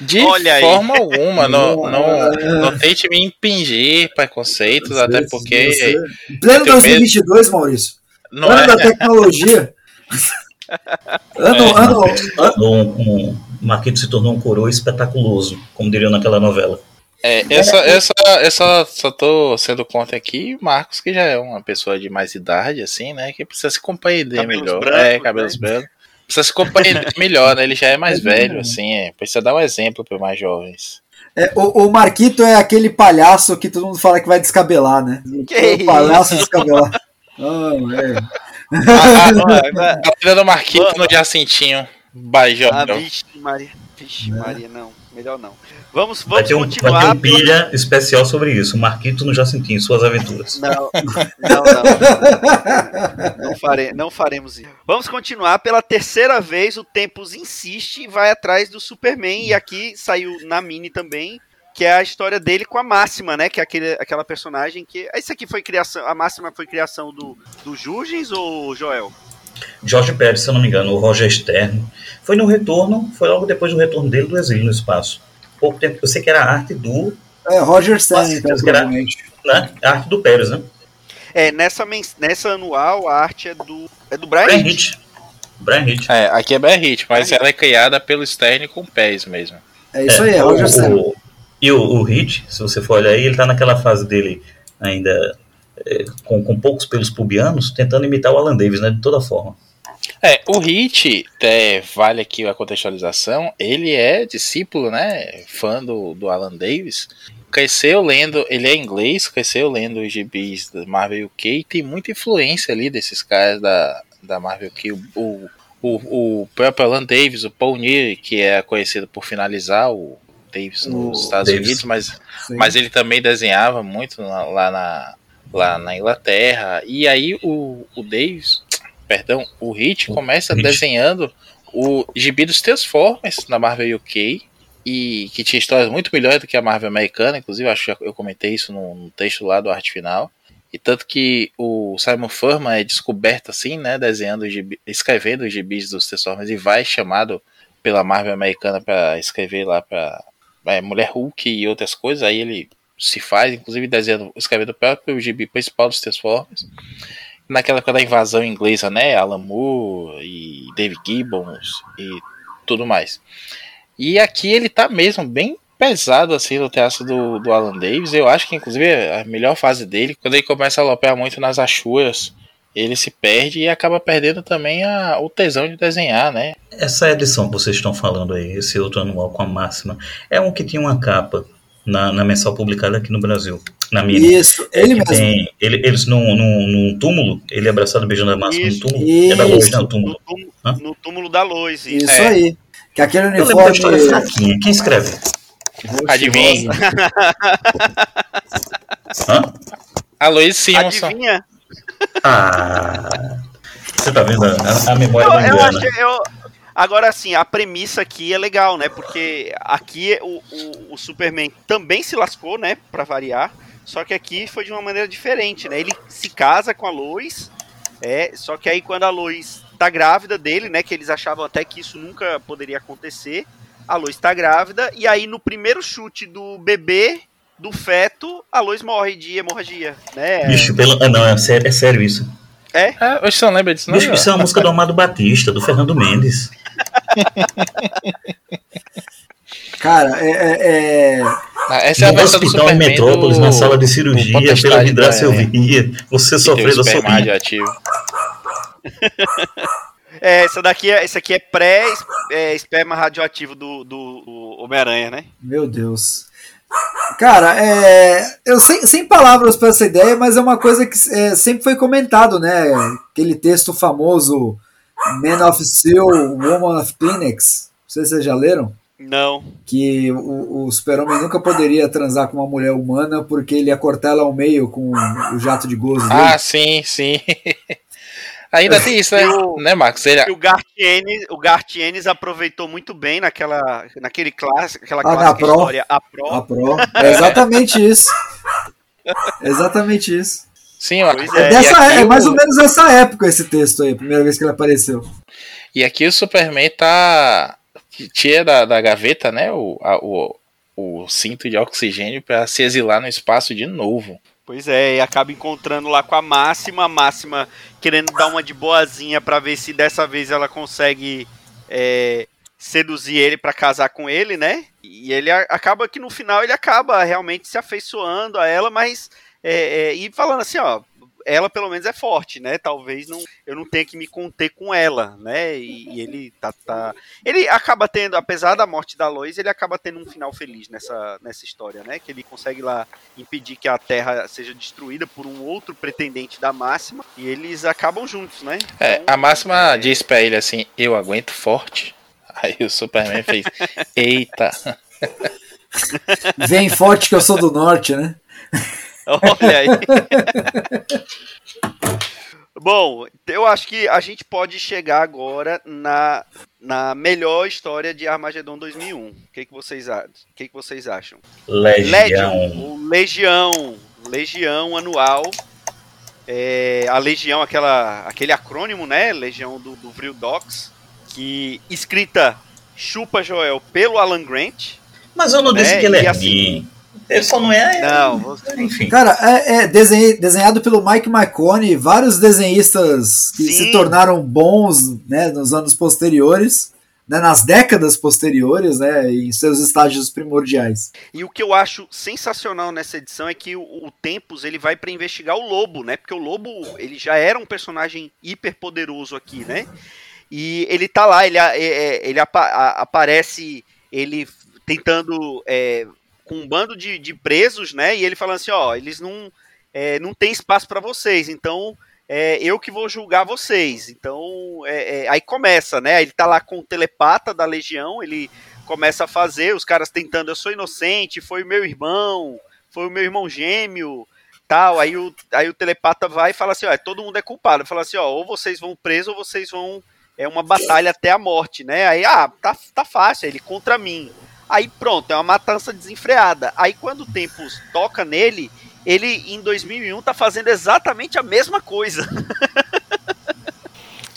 De Olha forma aí. alguma, não, não, não tente me impingir preconceitos, até porque. Em pleno 2022, medo. Maurício. Não ano é. da tecnologia. ano, é, ano, ano. Um, um, Marquito se tornou um coroa espetaculoso, como diriam naquela novela. É, essa, essa, essa só tô sendo contra aqui, Marcos, que já é uma pessoa de mais idade, assim, né? Que precisa se compreender cabelos melhor. Brancos, é, cabelos né? brancos. Precisa se compreender melhor, né? Ele já é mais velho, assim, é, precisa dar um exemplo para mais jovens. É, o, o, Marquito é aquele palhaço que todo mundo fala que vai descabelar, né? Que o palhaço descabelar. Oh, é. A do Marquinhos no Jacintinho. Bajão. Ah, vixe, Maria. Vixe, Maria, não. Melhor não. Vamos, vamos vai um, continuar. Vai ter um pilha pela... especial sobre isso. Marquito no Jacintinho, suas aventuras. Não, não, não. Não, fare, não faremos isso. Vamos continuar pela terceira vez. O Tempos insiste e vai atrás do Superman. E aqui saiu na mini também que é a história dele com a Máxima, né? Que é aquele, aquela personagem que. Isso aqui foi criação. A Máxima foi criação do, do Jurgens ou Joel? Jorge Pérez, se eu não me engano, o Roger Stern. Foi no retorno, foi logo depois do retorno dele do exílio no espaço. Pouco tempo, eu sei que era a arte do. É, Roger Stern, então, provavelmente. Né? A arte do Pérez, né? É, nessa, nessa anual, a arte é do. É do Brian, Brian Hitch. Brian Hitch. É, aqui é Brian Hitch, mas Brian ela é criada pelo Stern com pés mesmo. É isso é, aí, é Roger Stern. E o, o Hit, se você for olhar aí, ele está naquela fase dele ainda é, com, com poucos pelos pubianos, tentando imitar o Alan Davis, né? De toda forma. É, o Hit, é, vale aqui a contextualização, ele é discípulo, né? Fã do, do Alan Davis. Cresceu lendo, ele é inglês, cresceu lendo os gibis da Marvel UK e tem muita influência ali desses caras da, da Marvel o, o, o, o próprio Alan Davis, o Paul Neary, que é conhecido por finalizar o Davis nos O Estados Davis. Unidos, mas, Sim. mas ele também desenhava muito na- lá, na, lá na Inglaterra. E aí o, o Davis, perdão, o Hit começa Hit. desenhando o gibi dos Transformers na Marvel UK. E que tinha histórias muito melhores do que a Marvel americana, inclusive acho que eu comentei isso no, no texto lá do arte final. E tanto que o Simon Furman é descoberto assim, né, desenhando, escrevendo os gibis dos Transformers e vai chamado pela Marvel americana para escrever lá para Mulher Hulk e outras coisas. Aí ele se faz, inclusive desenhando, escrevendo o próprio gibi principal dos Transformers. Naquela época da invasão inglesa, né, Alan Moore e Dave Gibbons e tudo mais. E aqui ele tá mesmo bem pesado assim no traço do, do Alan Davis. Eu acho que inclusive é a melhor fase dele, quando ele começa a alopear muito nas achuras, ele se perde e acaba perdendo também a, o tesão de desenhar, né? Essa edição que vocês estão falando aí, esse outro anual com a máxima, é um que tinha uma capa na, na mensal publicada aqui no Brasil. Na minha. Isso, ele mesmo. tem ele- eles num, num, num túmulo, ele abraçado beijando a máxima Isso, no túmulo. É da Lois, isso. não, No túmulo. túmulo, Hã? no túmulo da Lois. Isso. Isso É. aí. Que aquele Eu lembro da história uniforme. fraquinha. Quem escreve? rosa. Hã? A Lois Simonson. Adivinha? Ah. Você tá vendo? A, a memória Eu, eu engana. eu. Agora, assim, a premissa aqui é legal, né? Porque aqui o, o, o Superman também se lascou, né? Pra variar. Só que aqui foi de uma maneira diferente, né? Ele se casa com a Lois. É, só que aí quando a Lois tá grávida dele, né? Que eles achavam até que isso nunca poderia acontecer. A Lois tá grávida. E aí no primeiro chute do bebê, do feto, a Lois morre de hemorragia, né? Bicho, pelo... ah, não, é sério, é sério isso. Ah, hoje você não lembra disso, não? Bicho, isso é uma música do Amado Batista, do Fernando Mendes. Cara, é. é- é- Ah, Essa é a no do hospital em Metrópolis, do- na sala de cirurgia, pela vidraça eu da- via, você que tem o sofrendo a esperma sua radioativo. É, essa daqui é, esse aqui é pré-esperma radioativo do, do, do Homem-Aranha, né? Meu Deus. Cara, é, eu sem, sem palavras para essa ideia, mas é uma coisa que é, sempre foi comentado, né? Aquele texto famoso Man of Steel, Woman of Kleenex. Não sei se vocês já leram. Não. Que o, o super-homem nunca poderia transar com uma mulher humana porque ele ia cortar ela ao meio com o jato de gozo dele. Ah, sim, sim. Ainda tem isso, né? E o- Né, Marcos? Ele, E o Gartienes, o Gartienes aproveitou muito bem naquela, naquele clássico, aquela Ah, na clássica Pro. história A Pro. A Pro. É exatamente isso. Exatamente isso. sim. Pois É, É, dessa, é mais o- ou menos essa época esse texto aí, a primeira vez que ele apareceu. E aqui o Superman tá. Tira da, da gaveta, né? O, a- o, o cinto de oxigênio pra se exilar no espaço de novo. Pois é, e acaba encontrando lá com a Máxima, a Máxima querendo dar uma de boazinha pra ver se dessa vez ela consegue é, seduzir ele pra casar com ele, né? E ele acaba que no final ele acaba realmente se afeiçoando a ela, mas é, é, e falando assim, ó, ela pelo menos é forte, né? Talvez não, eu não tenha que me conter com ela, né? E, e ele tá, tá, ele acaba tendo, apesar da morte da Lois, ele acaba tendo um final feliz nessa, nessa história, né? Que ele consegue lá impedir que a Terra seja destruída por um outro pretendente da Máxima e eles acabam juntos, né? É, Então, a máxima é, diz pra ele assim: Eu aguento forte. Aí o Superman fez: Eita. Vem forte que eu sou do norte, né? Olha aí. Bom, eu acho que a gente pode chegar agora na, na melhor história de Armagedon 2001. O que, que, vocês, que, que vocês acham? Legion, Legião. o Legião, Legião anual. É, a Legião, aquela, aquele acrônimo, né? Legião do, do Vril Docs, que escrita Chupa Joel pelo Alan Grant. Mas eu não disse É, que ele é assim-. Ele só não é. Não, você- Enfim. Cara, é, é desenhe- desenhado pelo Mike Marconi, vários desenhistas que Sim. se tornaram bons né, nos anos posteriores, né, nas décadas posteriores, né, em seus estágios primordiais. E o que eu acho sensacional nessa edição é que o, o Tempos ele vai pra investigar o Lobo, né? Porque o Lobo ele já era um personagem hiper poderoso aqui, né? E ele tá lá, ele, a- é- é- ele apa- a- aparece ele tentando é, com um bando de, de presos, né? E ele falando assim, ó, eles não é, não tem espaço pra vocês, então é, eu que vou julgar vocês. Então, é, é, aí começa, né? Ele tá lá com o telepata da Legião, ele começa a fazer, os caras tentando, eu sou inocente, foi o meu irmão, foi o meu irmão gêmeo, tal. Aí o, aí o telepata vai e fala assim: ó, todo mundo é culpado. Fala assim: ó, ou vocês vão preso ou vocês vão. É uma batalha até a morte, né? Aí, ah, tá, tá fácil, ele contra mim. Aí pronto, é uma matança desenfreada. Aí quando o tempo toca nele, ele em 2001 tá fazendo exatamente a mesma coisa.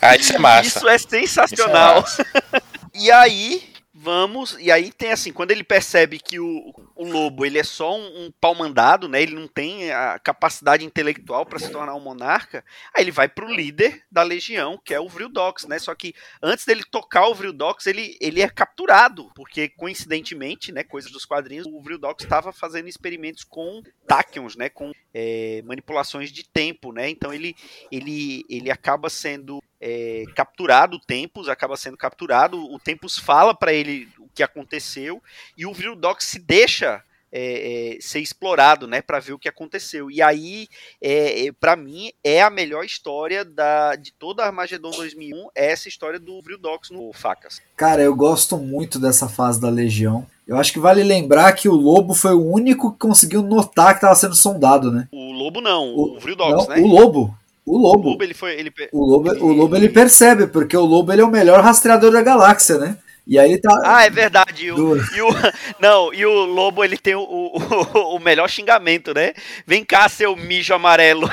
Ah, isso é massa. Isso é sensacional. Isso é e aí, vamos. E aí tem assim, quando ele percebe que o, o lobo ele é só um, um pau mandado, né? Ele não tem a capacidade intelectual para se tornar um monarca. Aí ele vai pro líder da legião, que é o Vrildox, né? Só que antes dele tocar o Vrildox, ele, ele é capturado, porque coincidentemente, né? Coisas dos quadrinhos, o Vrildox estava fazendo experimentos com tachyons, né? Com é, manipulações de tempo, né? Então ele ele ele acaba sendo é, capturado o Tempus, acaba sendo capturado, o Tempus fala para ele o que aconteceu e o Vrildox se deixa é, é, ser explorado, né, para ver o que aconteceu. E aí, é, é para mim, é a melhor história da, de toda a Armagedon 2001, é essa história do Vrildox no Facas. Cara, eu gosto muito dessa fase da Legião. Eu acho que vale lembrar que o Lobo foi o único que conseguiu notar que estava sendo sondado, né? O Lobo não, o, o Vrildox, né? O Lobo. O lobo. O lobo, ele foi, ele, o lobo, ele... o lobo ele percebe, porque o lobo ele é o melhor rastreador da galáxia, né? E aí ele tá. Ah, é verdade. O, do... e o, não, e o lobo ele tem o, o, o melhor xingamento, né? Vem cá, seu mijo amarelo.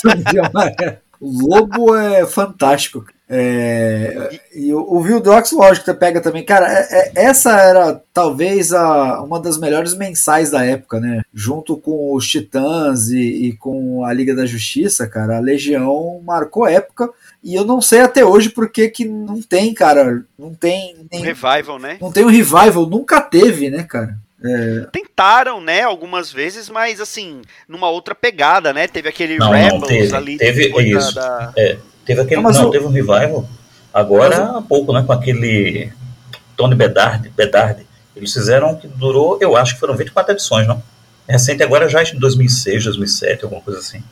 Seu mijo amarelo. O lobo é fantástico. É, e o, o Vildox, lógico, você pega também. Cara, é, é, essa era talvez a, uma das melhores mensais da época, né? Junto com os Titãs e, e, com a Liga da Justiça, cara, a Legião marcou época. E eu não sei até hoje porque que não tem, cara. Não tem. Nem, revival, né? Não tem um revival, nunca teve, né, cara? É... Tentaram, né, algumas vezes, mas assim, numa outra pegada, né? Teve aquele não, Rebels não, teve, ali. Teve isso. Da. É, teve aquele. Não, não o... teve um revival. Agora mas... há pouco, né? Com aquele Tony Bedard, Bedard. Eles fizeram que durou, eu acho que foram 24 edições, não? Recente agora já em 2006, 2007, alguma coisa assim.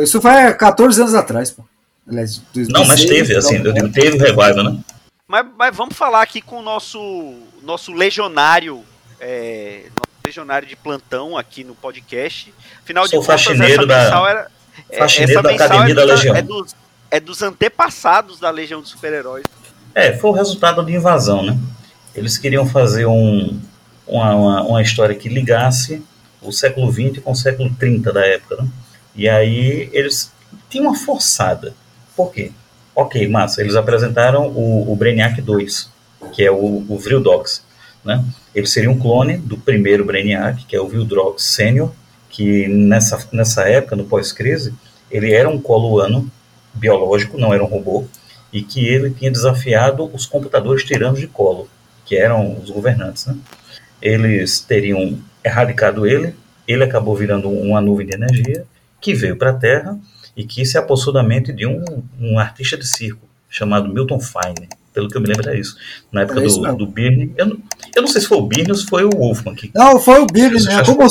Isso foi 14 anos atrás, pô. Aliás, 2006, não, mas teve, assim, eu digo, teve o revival, né? Mas, mas vamos falar aqui com o nosso, nosso legionário é, legionário de plantão aqui no podcast. Afinal Sou de contas, faxineiro da, era, é, faxineiro da Academia é da Legião. É dos, é dos antepassados da Legião dos Super-Heróis. É, foi o resultado de invasão, né? Eles queriam fazer um, uma, uma, uma, história que ligasse o século XX com o século 30 da época, né? E aí eles tinham uma forçada. Por quê? Ok, massa, eles apresentaram o, o Brainiac 2, que é o, o Vrildox, né? Ele seria um clone do primeiro Brainiac, que é o Vildrox Sênior, que nessa, nessa época, no pós-crise, ele era um coluano biológico, não era um robô, e que ele tinha desafiado os computadores tiranos de colo, que eram os governantes. Né? Eles teriam erradicado ele, ele acabou virando uma nuvem de energia, que veio para a Terra e que se apossou da mente de um, um artista de circo chamado Milton Fine pelo que eu me lembro é isso. Na época é isso do, do Birne. Eu, eu não sei se foi o Birne ou se foi o Wolfman. Que, não, foi o Birne, né? Como,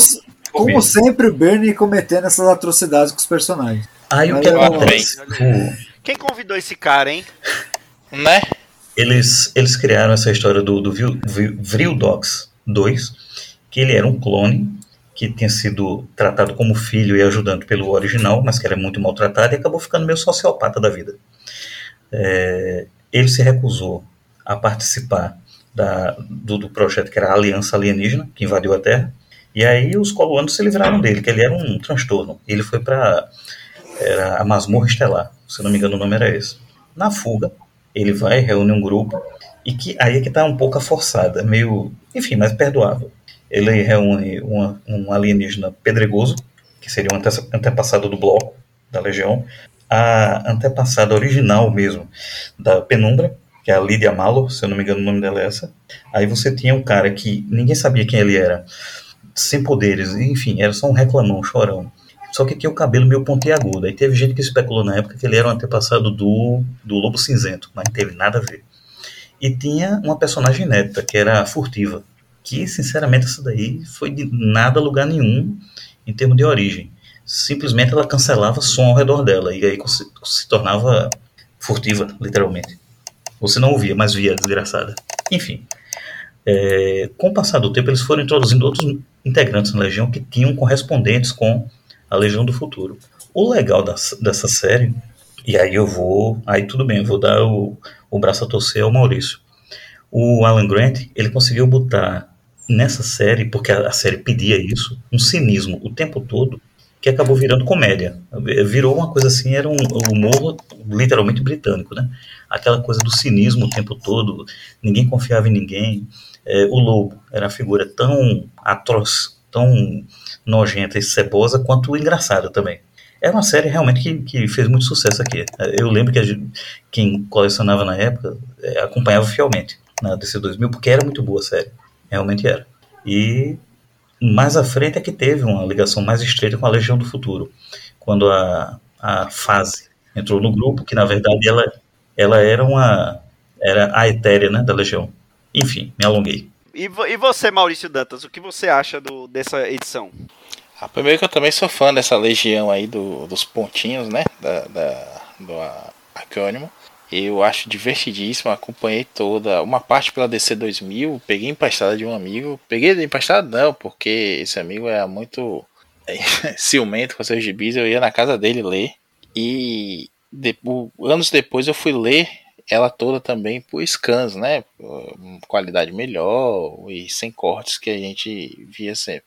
como sempre, o Birne cometendo essas atrocidades com os personagens. Aí o que acontece? Quem convidou esse cara, hein? Né? Eles, eles criaram essa história do, do Vril Dogs 2, que ele era um clone que tinha sido tratado como filho e ajudante pelo original, mas que era muito maltratado e acabou ficando meio sociopata da vida. É, ele se recusou a participar da, do, do, projeto que era a Aliança Alienígena, que invadiu a Terra, e aí os coloanos se livraram dele, que ele era um transtorno. Ele foi para a Masmorra Estelar, se não me engano o nome era esse. Na fuga, ele vai, reúne um grupo, e que aí é que está um pouco forçada, meio, enfim, mais perdoável. Ele reúne uma, um alienígena pedregoso, que seria um antepassado do bloco, da Legião, a antepassada original mesmo da Penumbra, que é a Lydia Malo, se eu não me engano o nome dela é essa. Aí você tinha um cara que ninguém sabia quem ele era, sem poderes, enfim, era só um reclamão, chorão. Só que tinha o cabelo meio pontiagudo. Aí teve gente que especulou na época que ele era um antepassado do, do Lobo Cinzento, mas não teve nada a ver. E tinha uma personagem inédita, que era Furtiva, que sinceramente essa daí foi de nada lugar nenhum em termos de origem. Simplesmente ela cancelava som ao redor dela e aí se, tornava furtiva, literalmente. Você não ouvia, mas via, desgraçada. Enfim, é, com o passar do tempo eles foram introduzindo outros integrantes na Legião que tinham correspondentes com a Legião do Futuro. O legal dessa série, e aí eu vou, aí tudo bem, eu vou dar o, o braço a torcer ao Maurício. O Alan Grant, ele conseguiu botar nessa série, porque a, a série pedia isso, um cinismo o tempo todo, que acabou virando comédia. Virou uma coisa assim, era um humor literalmente britânico, né? Aquela coisa do cinismo o tempo todo, ninguém confiava em ninguém. É, o lobo era uma figura tão atroz, tão nojenta e cebosa quanto engraçada também. Era uma série realmente que, que fez muito sucesso aqui. Eu lembro que gente, quem colecionava na época é, acompanhava fielmente na DC 2000, porque era muito boa a série. Realmente era. E mais à frente é que teve uma ligação mais estreita com a Legião do Futuro, quando a, a fase entrou no grupo, que na verdade ela, ela era uma era a etérea né, da Legião. Enfim, me alonguei. E, e você, Maurício Dantas, o que você acha do, dessa edição? Ah, primeiro que eu também sou fã dessa legião aí do, dos pontinhos, né? Da, da, do acrônimo. Eu acho divertidíssimo, acompanhei toda. Uma parte pela DC 2000, peguei emprestada de um amigo. Peguei emprestada não, porque esse amigo é muito é, ciumento com seus gibis. Eu ia na casa dele ler. E de, anos depois eu fui ler ela toda também por scans, né? Qualidade melhor e sem cortes que a gente via sempre.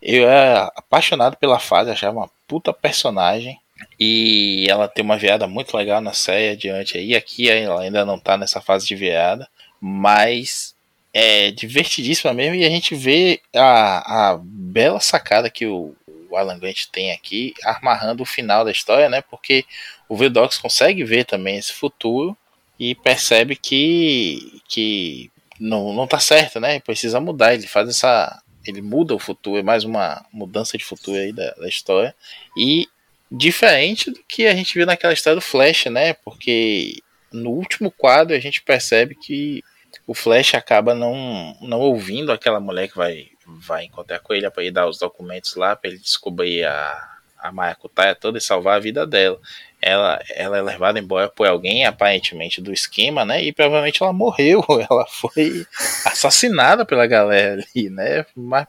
Eu era apaixonado pela fase, achava uma puta personagem. E ela tem uma veada muito legal na série adiante aí. Aqui ela ainda não tá nessa fase de veada, mas é divertidíssima mesmo. E a gente vê a, a bela sacada que o, o Alan Grant tem aqui, amarrando o final da história, né? Porque o Vedox consegue ver também esse futuro e percebe que, que não, não tá certo, né? Precisa mudar. Ele faz essa. Ele muda o futuro, é mais uma mudança de futuro aí da, da história. E Diferente do que a gente viu naquela história do Flash, né? Porque no último quadro a gente percebe que o Flash acaba não, não ouvindo aquela mulher que vai, vai encontrar com ele para ir dar os documentos lá, para ele descobrir a, a Maracutaia toda e salvar a vida dela. Ela, ela é levada embora por alguém, aparentemente do esquema, né? E provavelmente ela morreu, ela foi assassinada pela galera ali, né? Mas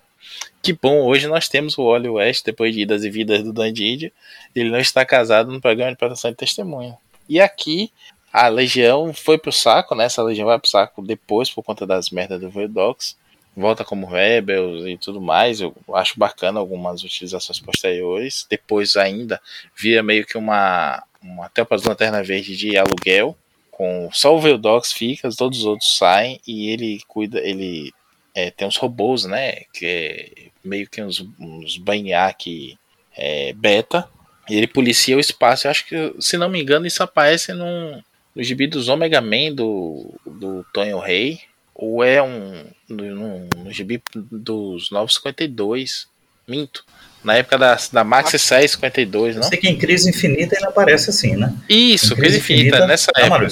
que bom, hoje nós temos o Wally West, depois de idas e vidas do Dandidia. Ele não está casado no programa de proteção de testemunha. E aqui, a Legião foi pro saco, né? Essa Legião vai pro saco depois, por conta das merdas do Verdox. Volta como Rebels e tudo mais. Eu acho bacana algumas utilizações posteriores. Depois ainda vira meio que uma, uma tampa de lanterna verde de aluguel. Com só o Veldox fica, todos os outros saem e ele cuida, ele é, tem uns robôs, né? Que é meio que uns, uns é, beta. E ele policia o espaço. Eu acho que, se não me engano, isso aparece num, no gibi dos Omega Man do, do Tonho Rei. Ou é um. No, no gibi dos 952. Minto. Na época da, da Max 652, não? Eu sei que em Crise Infinita ele aparece assim, né? Isso, Crise, Crise Infinita, Infinita, nessa época.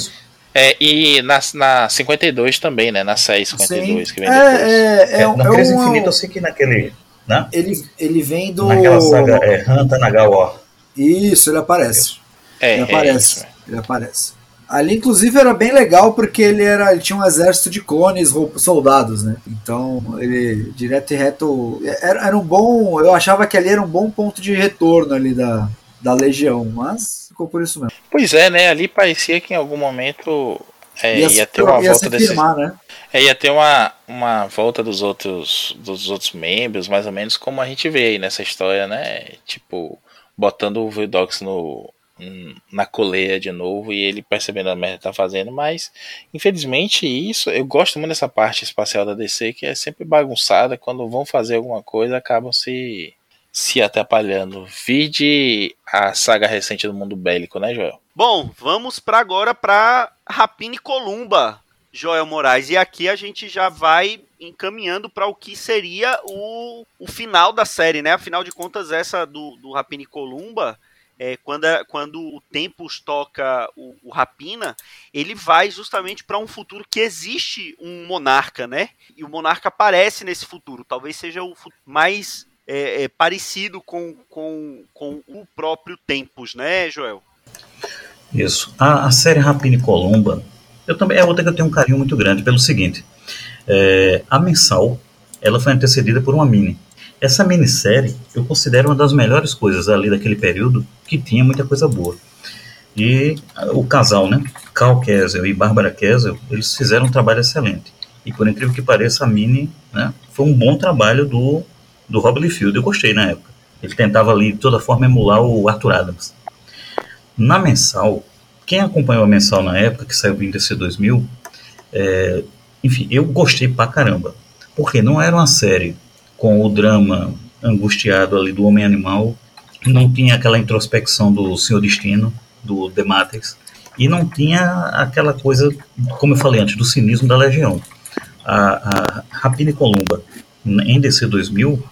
É, e na, na 52 também, né? Na 652 Sim. que vem é, depois. É, é, é, na Crise um, Infinita eu sei que naquele. Né? Ele, ele vem do. Naquela saga é, Hanta Nagawa. Isso, ele aparece. É, ele aparece. Isso, ele aparece. Ali, inclusive, era bem legal porque ele, era, ele tinha um exército de clones, soldados, né? Então, ele, direto e reto. Era, era um bom. Eu achava que ali era um bom ponto de retorno ali da, da Legião, mas ficou por isso mesmo. Pois é, né? Ali parecia que em algum momento é, ia, ia, ter uma ia volta desse. Firmar, né? É, ia ter uma, uma volta dos outros dos outros membros, mais ou menos como a gente vê aí nessa história, né? Tipo, botando o Vidox no na coleia de novo e ele percebendo a merda que tá fazendo, mas infelizmente isso, eu gosto muito dessa parte espacial da DC que é sempre bagunçada, quando vão fazer alguma coisa acabam se se atrapalhando. Vide a saga recente do mundo bélico, né, Joel? Bom, vamos para agora para Rapine Columba, Joel Moraes. E aqui a gente já vai encaminhando para o que seria o, o final da série, né? Afinal de contas, essa do, do Columba. É, quando, quando o Tempos toca o, o Rapina, ele vai justamente para um futuro que existe um monarca, né? E o monarca aparece nesse futuro. Talvez seja o mais é, é, parecido com, com, com o próprio Tempos, né, Joel? Isso. A, a série Rapina e Colomba, eu também é outra que eu tenho um carinho muito grande pelo seguinte: é, a mensal, ela foi antecedida por uma mini. Essa minissérie eu considero uma das melhores coisas ali daquele período que tinha muita coisa boa. E o casal, né? Carl Kessel e Bárbara Kessel, eles fizeram um trabalho excelente. E por incrível que pareça, a Mini né, foi um bom trabalho do, do Rob Liefeld. Eu gostei na época. Ele tentava ali, de toda forma, emular o Arthur Adams. Na mensal, quem acompanhou a mensal na época, que saiu em DC 2000, é, enfim, eu gostei pra caramba. Porque não era uma série com o drama angustiado ali do Homem-Animal, não tinha aquela introspecção do Senhor Destino, do The Matrix, e não tinha aquela coisa, como eu falei antes, do cinismo da Legião. A, a Rapina e Columba, em DC 2000,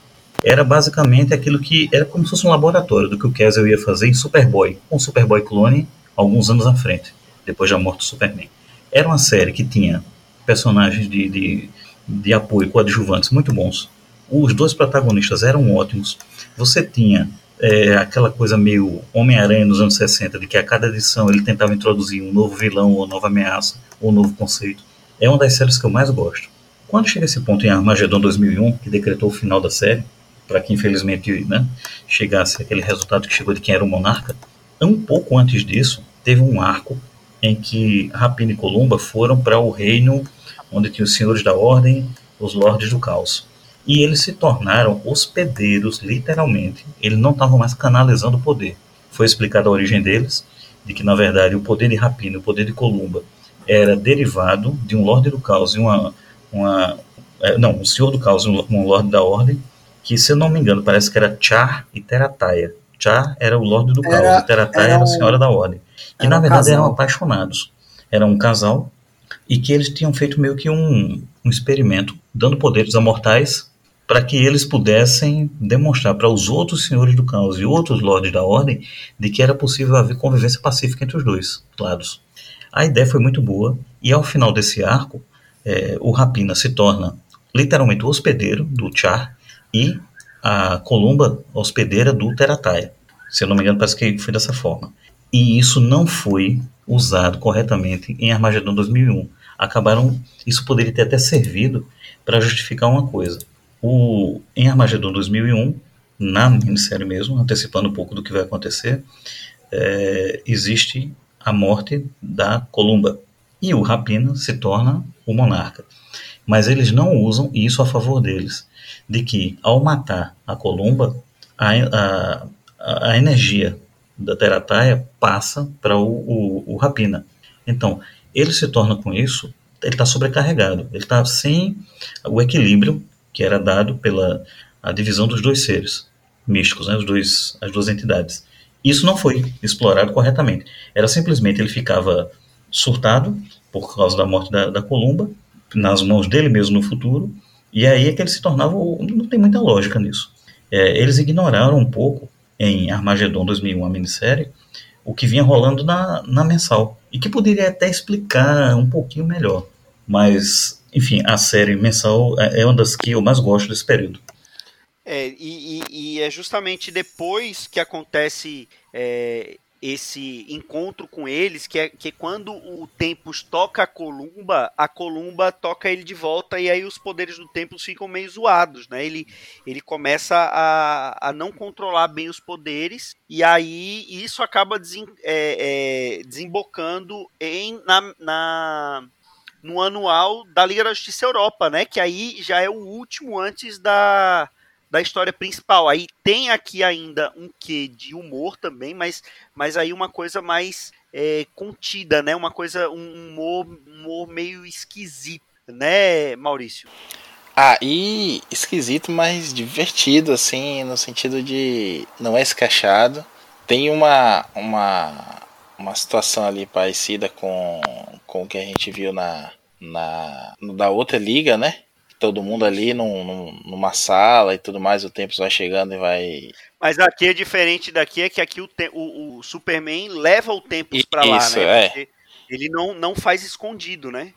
era basicamente aquilo que era como se fosse um laboratório do que o Kessel ia fazer em Superboy, um Superboy clone alguns anos à frente, depois da morte do Superman. Era uma série que tinha personagens de, de, de apoio coadjuvantes muito bons. Os dois protagonistas eram ótimos. Você tinha é, aquela coisa meio Homem-Aranha nos anos 60, de que a cada edição ele tentava introduzir um novo vilão, ou nova ameaça, ou um novo conceito. É uma das séries que eu mais gosto. Quando chega esse ponto em Armageddon 2001, que decretou o final da série, para que infelizmente né, chegasse aquele resultado que chegou de quem era o monarca, um pouco antes disso, teve um arco em que Rapina e Columba foram para o reino onde tinha os senhores da ordem, os lordes do caos. E eles se tornaram hospedeiros, literalmente. Eles não estavam mais canalizando o poder. Foi explicada a origem deles, de que na verdade o poder de Rapina o poder de Columba era derivado de um Lorde do Caos e uma, uma é, não, um Senhor do Caos e um, um Lorde da Ordem, que se eu não me engano parece que era Char e Terataia. Char era o Lorde do era, Caos e Terataia era, era, a Senhora da Ordem. Que na verdade um eram apaixonados. Era um casal e que eles tinham feito meio que um, um experimento, dando poderes a mortais para que eles pudessem demonstrar para os outros senhores do caos e outros lordes da ordem de que era possível haver convivência pacífica entre os dois lados. A ideia foi muito boa e ao final desse arco, é, o Rapina se torna literalmente o hospedeiro do Char e a Columba hospedeira do Terataia. Se eu não me engano, parece que foi dessa forma. E isso não foi usado corretamente em Armagedon 2001. Acabaram, isso poderia ter até servido para justificar uma coisa o, em Armagedon 2001, na minissérie mesmo, antecipando um pouco do que vai acontecer, é, existe a morte da Columba. E o Rapina se torna o monarca. Mas eles não usam isso a favor deles. De que, ao matar a Columba, a, a, a energia da Terataia passa para o, o, o Rapina. Então, ele se torna com isso, ele está sobrecarregado, ele está sem o equilíbrio que era dado pela a divisão dos dois seres místicos, né, os dois, as duas entidades. Isso não foi explorado corretamente. Era simplesmente ele ficava surtado por causa da morte da, da Columba, nas mãos dele mesmo no futuro, e aí é que ele se tornava. Não tem muita lógica nisso. É, eles ignoraram um pouco em Armagedon 2001, a minissérie, o que vinha rolando na, na mensal, e que poderia até explicar um pouquinho melhor. Mas enfim, a série mensal é, é uma das que eu mais gosto desse período. É, e, e, e é justamente depois que acontece é, esse encontro com eles, que é, que é quando o Tempus toca a Columba, a Columba toca ele de volta e aí os poderes do Tempus ficam meio zoados, né? Ele, ele começa a, a não controlar bem os poderes e aí isso acaba é, é, desembocando em, na, na no anual da Liga da Justiça Europa, né? Que aí já é o último antes da, da história principal. Aí tem aqui ainda um quê de humor também, mas, mas aí uma coisa mais é, contida, né? Uma coisa, um humor, humor meio esquisito, né, Maurício? Ah, e esquisito, mas divertido, assim, no sentido de não é escachado. Tem uma, uma, uma situação ali parecida com, com o que a gente viu na, na da outra liga, né? Todo mundo ali num, num, numa sala e tudo mais, o tempo vai chegando e vai. Mas aqui é diferente daqui, é que aqui o, o, o Superman leva o tempo para lá, né? É. Ele não, não faz escondido, né?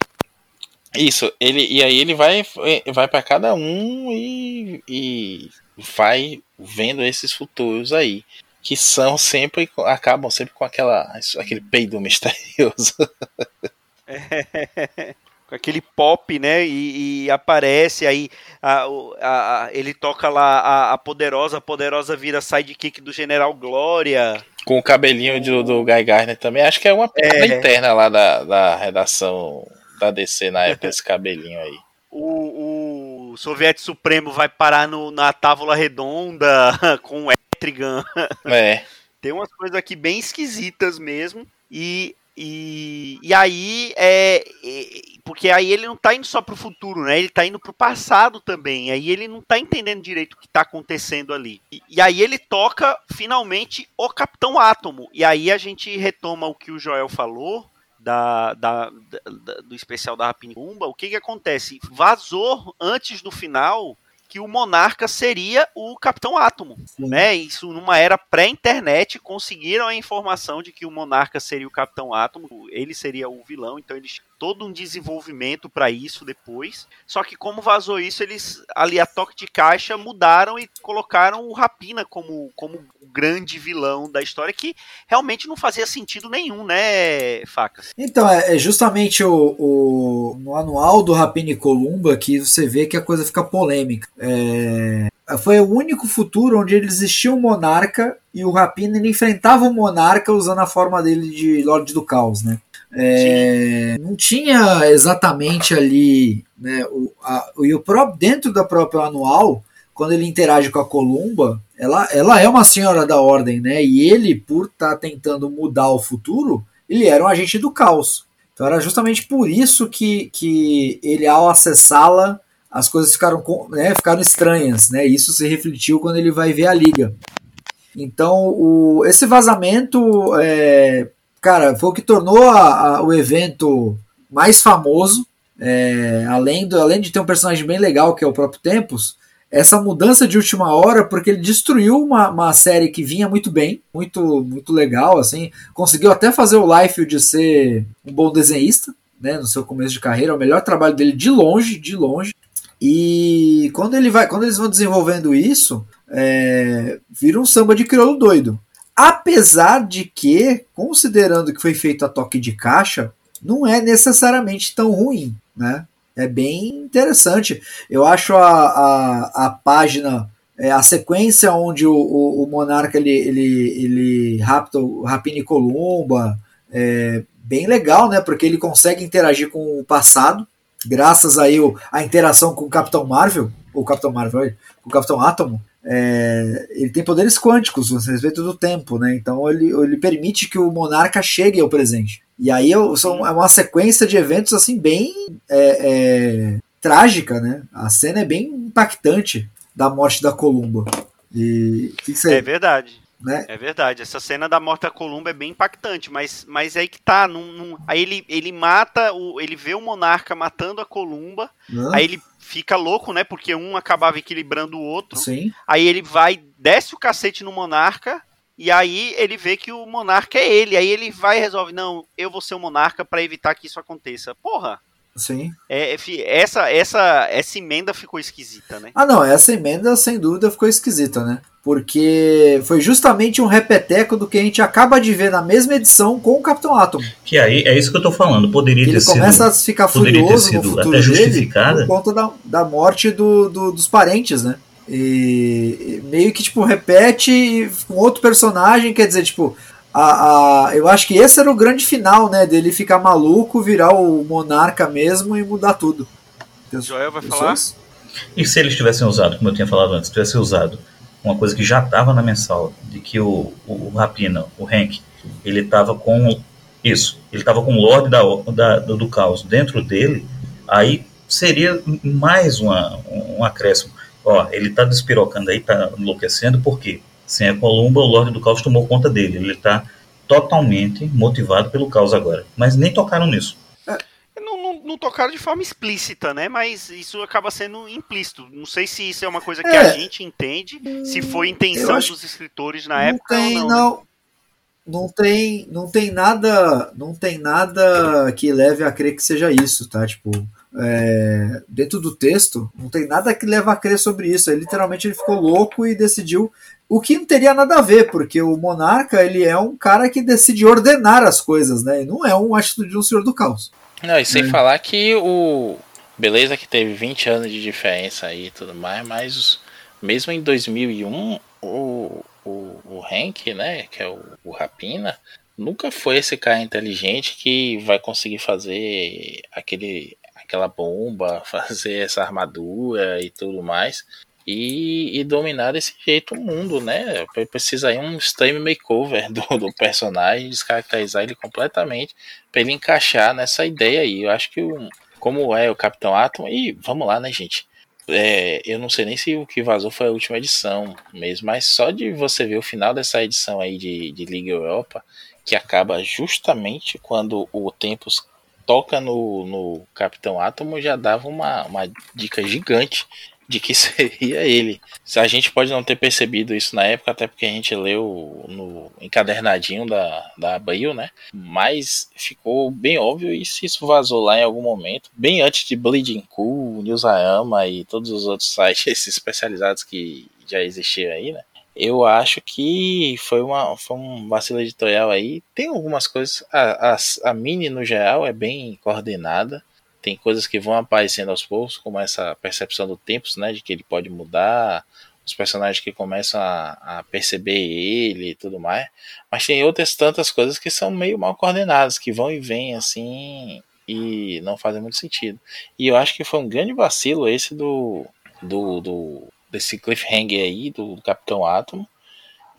Isso, ele, e aí ele vai, vai para cada um e, e vai vendo esses futuros aí. Que são sempre, acabam sempre com aquela, aquele peido misterioso. É, aquele pop, né? E, e aparece aí, a, a, a, ele toca lá a, poderosa, a poderosa vira sidekick do General Glória. Com o cabelinho do, do Guy Gardner também. Acho que é uma piada é. interna lá da, da redação da DC na época, esse cabelinho aí. O, o Soviete Supremo vai parar no, na Távola Redonda com o Etrigan. É. Tem umas coisas aqui bem esquisitas mesmo. E, e, e aí é, é, Porque aí ele não tá indo só pro futuro, né? Ele tá indo pro passado também. Aí ele não tá entendendo direito o que tá acontecendo ali. E, e aí ele toca finalmente o Capitão Átomo. E aí a gente retoma o que o Joel falou da, da, da, do especial da Rapinumba, o que que acontece? Vazou antes do final que o Monarca seria o Capitão Átomo, Sim. né? Isso numa era pré-internet conseguiram a informação de que o Monarca seria o Capitão Átomo, ele seria o vilão, então eles todo um desenvolvimento para isso depois. Só que como vazou isso, eles ali a toque de caixa mudaram e colocaram o Rapina como, como grande vilão da história, que realmente não fazia sentido nenhum, né, Facas? Então, é, é justamente o, o no anual do Rapina e Columba que você vê que a coisa fica polêmica. É, foi o único futuro onde existia um monarca e o Rapina ele enfrentava o monarca usando a forma dele de Lorde do Caos, né? É, não tinha exatamente ali, né, o, a, o próprio, dentro da própria anual, quando ele interage com a Columba, ela, ela é uma senhora da ordem, né? E ele, por estar tá tentando mudar o futuro, ele era um agente do caos. Então era justamente por isso que, que ele, ao acessá-la, as coisas ficaram, né, ficaram estranhas, né? Isso se refletiu quando ele vai ver a liga. Então, o, esse vazamento é, cara, foi o que tornou a, a, o evento mais famoso. É, além, do, além de ter um personagem bem legal, que é o próprio Tempos, essa mudança de última hora, porque ele destruiu uma, uma série que vinha muito bem, muito, muito legal, assim, conseguiu até fazer o Life de ser um bom desenhista, né, no seu começo de carreira, é o melhor trabalho dele de longe, de longe. E quando ele vai, quando eles vão desenvolvendo isso, é, vira um samba de crioulo doido. Apesar de que, considerando que foi feito a toque de caixa, não é necessariamente tão ruim, né? É bem interessante. Eu acho a, a, a página, é, a sequência onde o, o, o Monarca ele, ele, ele rapta o Rapine Columba, é bem legal, né? Porque ele consegue interagir com o passado, graças aí à interação com o Capitão Marvel, o Capitão Marvel, o Capitão Átomo, é, ele tem poderes quânticos a respeito do tempo, né? Então ele, ele permite que o monarca chegue ao presente. E aí são, é uma sequência de eventos assim bem é, é, trágica, né? A cena é bem impactante da morte da Columba. E, que que é verdade. Né? É verdade, essa cena da morte da Columba é bem impactante, mas, mas aí que tá, num, num, aí ele, ele mata, o, ele vê o monarca matando a Columba, aí ele fica louco, né? Porque um acabava equilibrando o outro. Sim. Aí ele vai, desce o cacete no monarca. E aí ele vê que o monarca é ele. Aí ele vai e resolve: não, eu vou ser o monarca para evitar que isso aconteça. Porra! Sim. É, essa, essa, essa emenda ficou esquisita, né? Ah, não, essa emenda sem dúvida ficou esquisita, né? Porque foi justamente um repeteco do que a gente acaba de ver na mesma edição com o Capitão Atom. Que aí é isso que eu tô falando. Poderia ter ele sido. Ele começa a ficar furioso no futuro até justificada. por conta da, da morte do, do, dos parentes, né? E meio que tipo repete com outro personagem, quer dizer, tipo, a, a, eu acho que esse era o grande final, né? Dele ficar maluco, virar o monarca mesmo e mudar tudo. Joel vai falar? E se eles tivessem usado, como eu tinha falado antes, tivessem usado uma coisa que já estava na mensal, de que o, o, o Rapina, o Hank, ele estava com isso, ele estava com o Lorde da, da, do, Caos dentro dele, aí seria mais uma, um acréscimo. Ó, ele está despirocando aí, está enlouquecendo, por quê? Sem a Columba, o Lorde do Caos tomou conta dele. Ele está totalmente motivado pelo caos agora. Mas nem tocaram nisso. Não, não, não, tocaram de forma explícita, né? Mas isso acaba sendo implícito. Não sei se isso é uma coisa que é. a gente entende, se foi intenção dos escritores na não época tem, ou não. Não. Né? Não tem, não tem nada, não tem nada que leve a crer que seja isso, tá? Tipo, é, dentro do texto, não tem nada que leva a crer sobre isso. Ele, literalmente ele ficou louco e decidiu o que não teria nada a ver, porque o monarca ele é um cara que decide ordenar as coisas, né? E não é um atitude de um senhor do caos. Não, e sem É. falar que o. Beleza que teve 20 anos de diferença aí e tudo mais, mas mesmo em 2001, o, o, o Hank, né, que é o, o Rapina, nunca foi esse cara inteligente que vai conseguir fazer aquele, aquela bomba, fazer essa armadura e tudo mais. E, e dominar desse jeito o mundo, né? Precisa aí um extreme makeover do, do personagem, descaracterizar ele completamente para ele encaixar nessa ideia aí. Eu acho que o, como é o Capitão Atom, e vamos lá, né, gente? É, eu não sei nem se o que vazou foi a última edição mesmo, mas só de você ver o final dessa edição aí de, de Liga Europa, que acaba justamente quando o Tempos toca no, no Capitão Átomo, já dava uma, uma dica gigante de que seria ele. A gente pode não ter percebido isso na época, até porque a gente leu no encadernadinho da, da Abril, né? Mas ficou bem óbvio e se isso vazou lá em algum momento, bem antes de Bleeding Cool, Newsarama e todos os outros sites especializados que já existiam aí, né? Eu acho que foi, uma, foi um vacilo editorial aí. Tem algumas coisas. A, a, a Mini, no geral, é bem coordenada tem coisas que vão aparecendo aos poucos, como essa percepção do tempo, né, de que ele pode mudar, os personagens que começam a, a, perceber ele e tudo mais, mas tem outras tantas coisas que são meio mal coordenadas, que vão e vêm assim e não fazem muito sentido. E eu acho que foi um grande vacilo esse do, do, do desse cliffhanger aí do, do Capitão Átomo,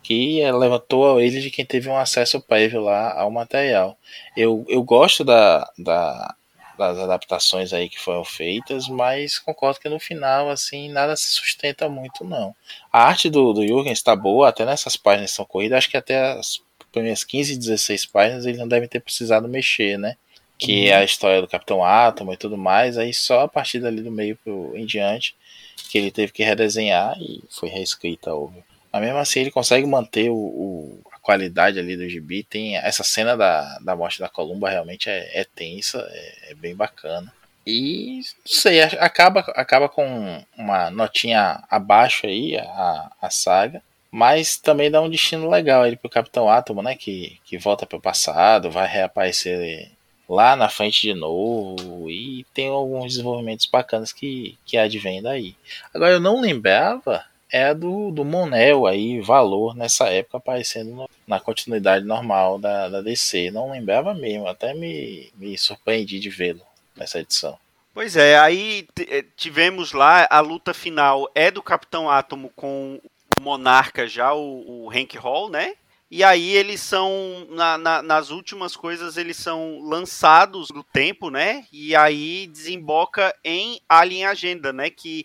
que levantou ele de quem teve um acesso prévio lá ao material. Eu, eu gosto da, da das adaptações aí que foram feitas, mas concordo que no final, assim, nada se sustenta muito, não. A arte do, do Jürgen está boa, até nessas páginas que são corridas, acho que até as primeiras 15, 16 páginas ele não deve ter precisado mexer, né? Que uhum. é a história do Capitão Átomo e tudo mais, aí só a partir dali do meio pro, em diante que ele teve que redesenhar e foi reescrita, óbvio. Mas mesmo assim ele consegue manter o, o qualidade ali do gibi. Tem essa cena da, da morte da Columba realmente é, é tensa, é, é, bem bacana. E não sei, acaba, acaba com uma notinha abaixo aí a, a saga. Mas também dá um destino legal aí pro Capitão Átomo, né? Que, que volta pro passado, vai reaparecer lá na frente de novo. E tem alguns desenvolvimentos bacanas que, que advém daí. Agora eu não lembrava é do, do Monel aí, valor nessa época aparecendo no, na continuidade normal da, da DC. Não lembrava mesmo, até me, me surpreendi de vê-lo nessa edição. Pois é, aí tivemos lá a luta final é do Capitão Átomo com o Monarca já, o, o Hank Hall, né? E aí eles são, na, na, nas últimas coisas, eles são lançados no tempo, né? E aí desemboca em Alien Agenda, né? Que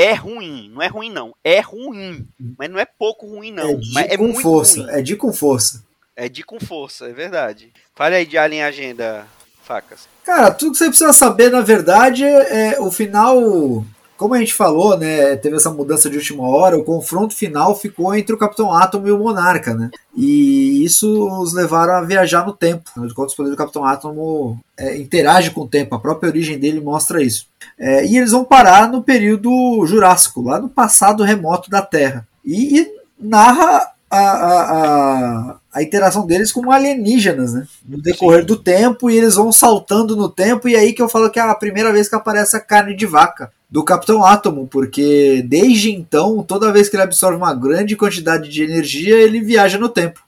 é ruim. Não é ruim, não. É ruim. Mas não é pouco ruim, não. É de mas é com muito força. ruim. É de com força. É de com força, é verdade. Fale aí de Alien Agenda, Facas. Cara, tudo que você precisa saber, na verdade, é o final. Como a gente falou, né? Teve essa mudança de última hora, o confronto final ficou entre o Capitão Átomo e o Monarca, né? E isso os levaram a viajar no tempo. De contas, o poder do Capitão Átomo é, interage com o tempo, a própria origem dele mostra isso. É, e eles vão parar no período Jurássico, lá no passado remoto da Terra. E, e narra a, a, a, a, interação deles com alienígenas, né? No decorrer Sim. do tempo, e eles vão saltando no tempo, e aí que eu falo que é a primeira vez que aparece a carne de vaca do Capitão Átomo, porque desde então, toda vez que ele absorve uma grande quantidade de energia, ele viaja no tempo.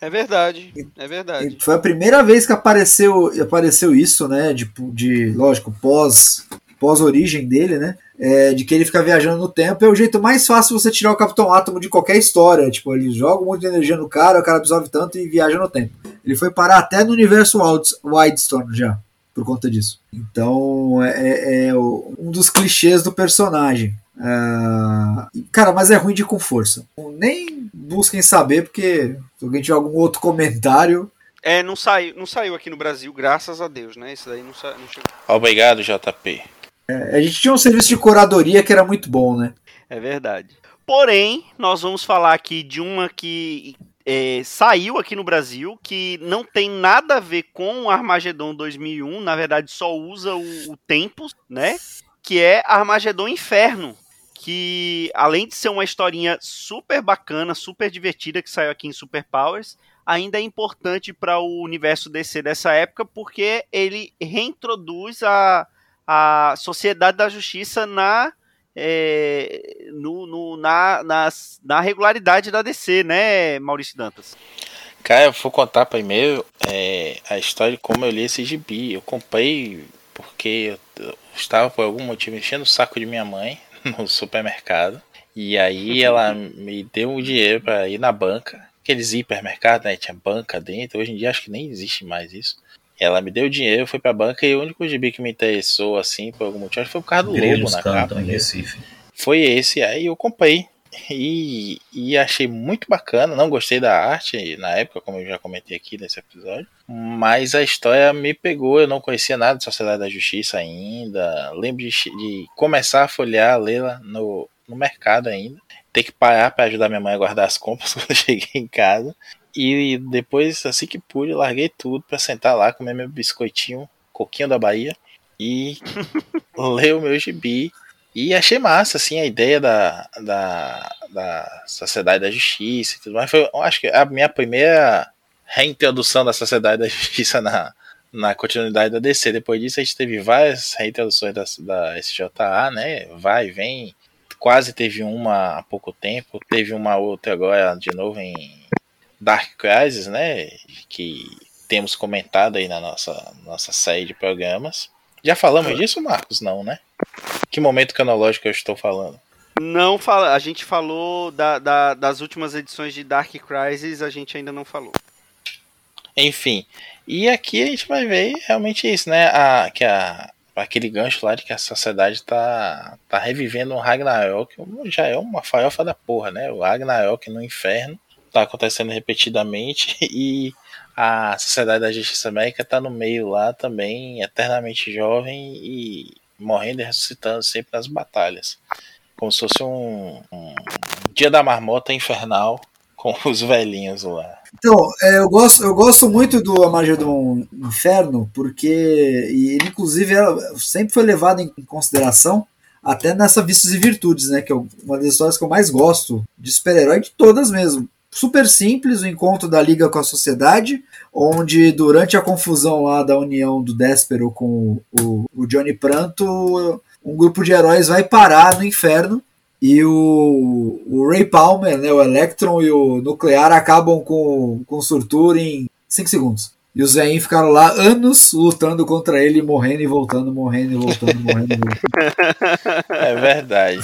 É verdade, é verdade. Foi a primeira vez que apareceu, apareceu isso, né? De, de lógico, pós pós origem dele, né? É, de que ele fica viajando no tempo, é o jeito mais fácil você tirar o Capitão Átomo de qualquer história. Tipo, ele joga um monte de energia no cara, o cara absorve tanto e viaja no tempo. Ele foi parar até no universo Wildstorm já, por conta disso. Então, é, é um dos clichês do personagem. Uh, cara, mas é ruim de com força. Nem busquem saber, porque se alguém tiver algum outro comentário, é, não saiu, não saiu aqui no Brasil, graças a Deus, né? Isso daí não, sa... não chegou. Obrigado, JP. É, a gente tinha um serviço de curadoria que era muito bom, né? É verdade. Porém, nós vamos falar aqui de uma que é, saiu aqui no Brasil, que não tem nada a ver com Armagedon 2001, na verdade só usa o, o Tempos, né? Que é Armagedon Inferno, que além de ser uma historinha super bacana, super divertida que saiu aqui em Super Powers, ainda é importante para o universo DC dessa época porque ele reintroduz a, a Sociedade da Justiça na é, no, no, na, na, na, regularidade da DC, né, Maurício Dantas? Cara, eu vou contar primeiro é, a história de como eu li esse gibi. Eu comprei porque eu estava por algum motivo enchendo o saco de minha mãe no supermercado. E aí ela me deu um dinheiro para ir na banca. Aqueles hipermercados, né? Tinha banca dentro. Hoje em dia acho que nem existe mais isso. Ela me deu dinheiro, fui pra banca e o único gibi que me interessou, assim, por algum motivo, foi o carro do Grelhos Lobo na capa. Em Recife. Foi esse, aí eu comprei. E, e achei muito bacana. Não gostei da arte na época, como eu já comentei aqui nesse episódio. Mas a história me pegou. Eu não conhecia nada de Sociedade da Justiça ainda. Lembro de, de começar a folhear, lê-la no, no mercado ainda. Ter que parar para ajudar minha mãe a guardar as compras quando eu cheguei em casa. E depois, assim que pude, larguei tudo para sentar lá, comer meu biscoitinho, coquinho da Bahia e ler o meu gibi. E achei massa, assim, a ideia da, da, da Sociedade da Justiça e tudo mais. Foi, acho que a minha primeira reintrodução da Sociedade da Justiça na, na continuidade da DC. Depois disso, a gente teve várias reintroduções da, da SJA, né? Vai e vem. Quase teve uma há pouco tempo. Teve uma outra agora de novo em Dark Crisis, né? Que temos comentado aí na nossa, nossa série de programas. Já falamos disso, Marcos? Não, né? Que momento cronológico eu estou falando? Não fala, a gente falou da, da, das últimas edições de Dark Crisis, a gente ainda não falou. Enfim, e aqui a gente vai ver realmente isso, né? A, que a, aquele gancho lá de que a sociedade tá, tá revivendo um Ragnarok, já é uma farofa da porra, né? O Ragnarok no inferno está acontecendo repetidamente e a Sociedade da Justiça América está no meio lá também, eternamente jovem e morrendo e ressuscitando sempre nas batalhas. Como se fosse um, um dia da marmota infernal com os velhinhos lá. Então, é, eu, gosto, eu gosto muito do Armagedon Inferno, porque ele, inclusive, era, sempre foi levado em consideração até nessa Vícios e Virtudes, né? Que é uma das histórias que eu mais gosto de super-herói, de todas mesmo super simples o encontro da Liga com a Sociedade, onde durante a confusão lá da união do Déspero com o, o Johnny Pranto, um grupo de heróis vai parar no inferno e o, o Ray Palmer, né, o Electron e o Nuclear acabam com, com o Surtur em 5 segundos. E os Zayn ficaram lá anos lutando contra ele, morrendo e voltando, morrendo e voltando, morrendo e voltando. É verdade.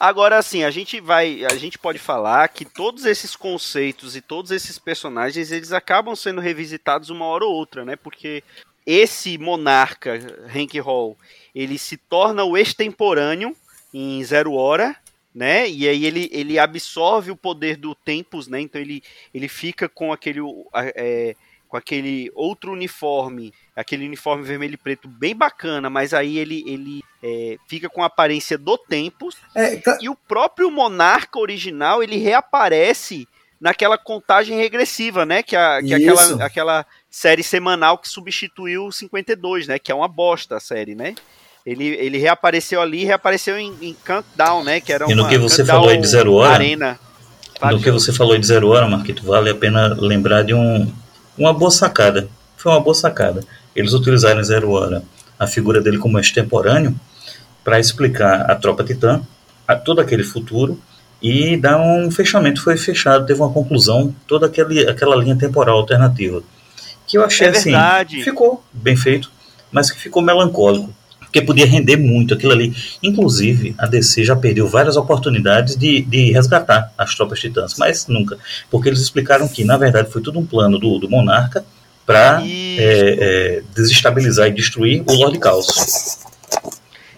Agora, assim, a gente vai, a gente pode falar que todos esses conceitos e todos esses personagens eles acabam sendo revisitados uma hora ou outra, né? Porque esse monarca Hank Hall ele se torna o extemporâneo em Zero Hora, né? E aí ele, ele absorve o poder do Tempus, né? Então ele, ele fica com aquele é, com aquele outro uniforme, aquele uniforme vermelho e preto bem bacana, mas aí ele, ele é, fica com a aparência do Tempos. É, tá... E o próprio Monarca original, ele reaparece naquela contagem regressiva, né? Que, a, que é aquela, aquela série semanal que substituiu o 52, né? Que é uma bosta a série, né? Ele, ele reapareceu ali, reapareceu em, em Countdown, né? Que era uma, e no que você falou aí de Zero Hora, Arena. No que você falou de Zero Hora, Marquito, vale a pena lembrar de um, uma boa sacada. Foi uma boa sacada. Eles utilizaram em Zero Hora a figura dele como extemporâneo para explicar a tropa titã, a todo aquele futuro e dar um fechamento. Foi fechado, teve uma conclusão, toda aquele, aquela linha temporal alternativa. Que eu achei é assim, ficou bem feito, mas que ficou melancólico. Porque podia render muito aquilo ali. Inclusive, a DC já perdeu várias oportunidades de, de resgatar as tropas titãs, mas nunca. Porque eles explicaram que, na verdade, foi tudo um plano do, do monarca para é, é, desestabilizar e destruir o Lord Caos.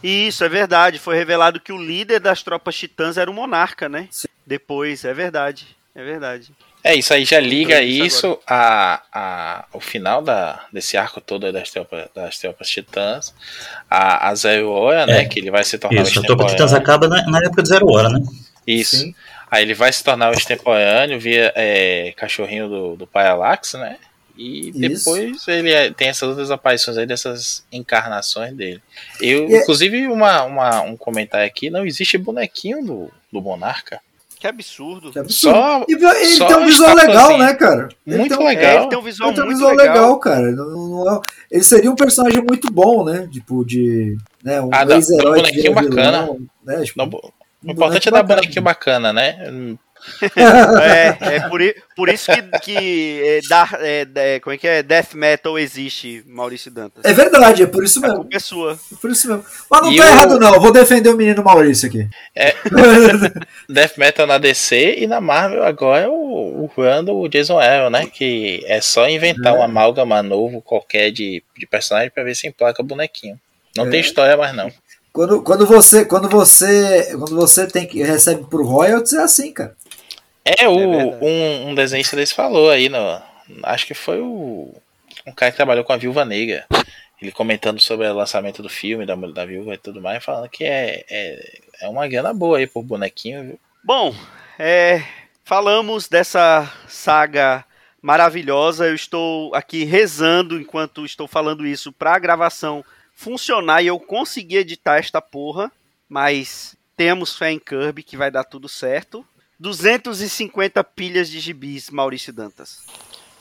Isso, é verdade. Foi revelado que o líder das tropas titãs era o monarca, né? Sim. Depois, é verdade. É verdade. É, isso aí já liga isso a, a, o final da, desse arco todo das tropas, das tropas titãs, a, a Zero Hora, né, é, né? Que ele vai se tornar Isso, a tropa titãs acaba na, na, época de Zero Hora, né? Isso. Sim. Aí ele vai se tornar o extemporâneo via é, cachorrinho do, do Parallax, né? E Isso. depois ele é- tem essas outras aparições aí dessas encarnações dele. Eu, E- inclusive, uma, uma- um comentário aqui, não existe bonequinho do, do Monarca. Que absurdo. Que absurdo. Só, E ele só tem um visual legal, né, cara? Ele Muito tem um- É, legal. ele tem um visual Ele tem um muito visual legal. legal, cara. Não- não- não- ele seria um personagem muito bom, né? Tipo, de. Né, um Ah, ex-herói um bonequinho vira vilão, bacana. Né? Tipo, não, o importante é dar bonequinho bacana, né? É, é por, por isso que, que é, dar- é, é, como é que é? Death Metal existe, Maurício Dantas. É verdade, é por isso A mesmo. culpa é sua. é Por isso mesmo. Mas não E tá o- errado, não. Eu vou defender o menino Maurício aqui. É. Death Metal na DC e na Marvel agora é o, o do Jason Aaron, né? Que é só inventar É. um amálgama novo qualquer de, de personagem pra ver se emplaca bonequinho. Não É. tem história mais não. Quando, quando você quando você quando você tem que recebe por royalties é assim, cara. É, o, verdade. um, um desenhista desse falou aí, no, acho que foi o um cara que trabalhou com a Viúva Negra. Ele comentando sobre o lançamento do filme, da, da Viúva e tudo mais, falando que é, é, é uma grana boa aí por bonequinho, viu? Bom, é, falamos dessa saga maravilhosa. Eu estou aqui rezando enquanto estou falando isso para a gravação funcionar e eu conseguir editar esta porra. Mas temos fé em Kirby que vai dar tudo certo. 250 pilhas de gibis, Maurício Dantas.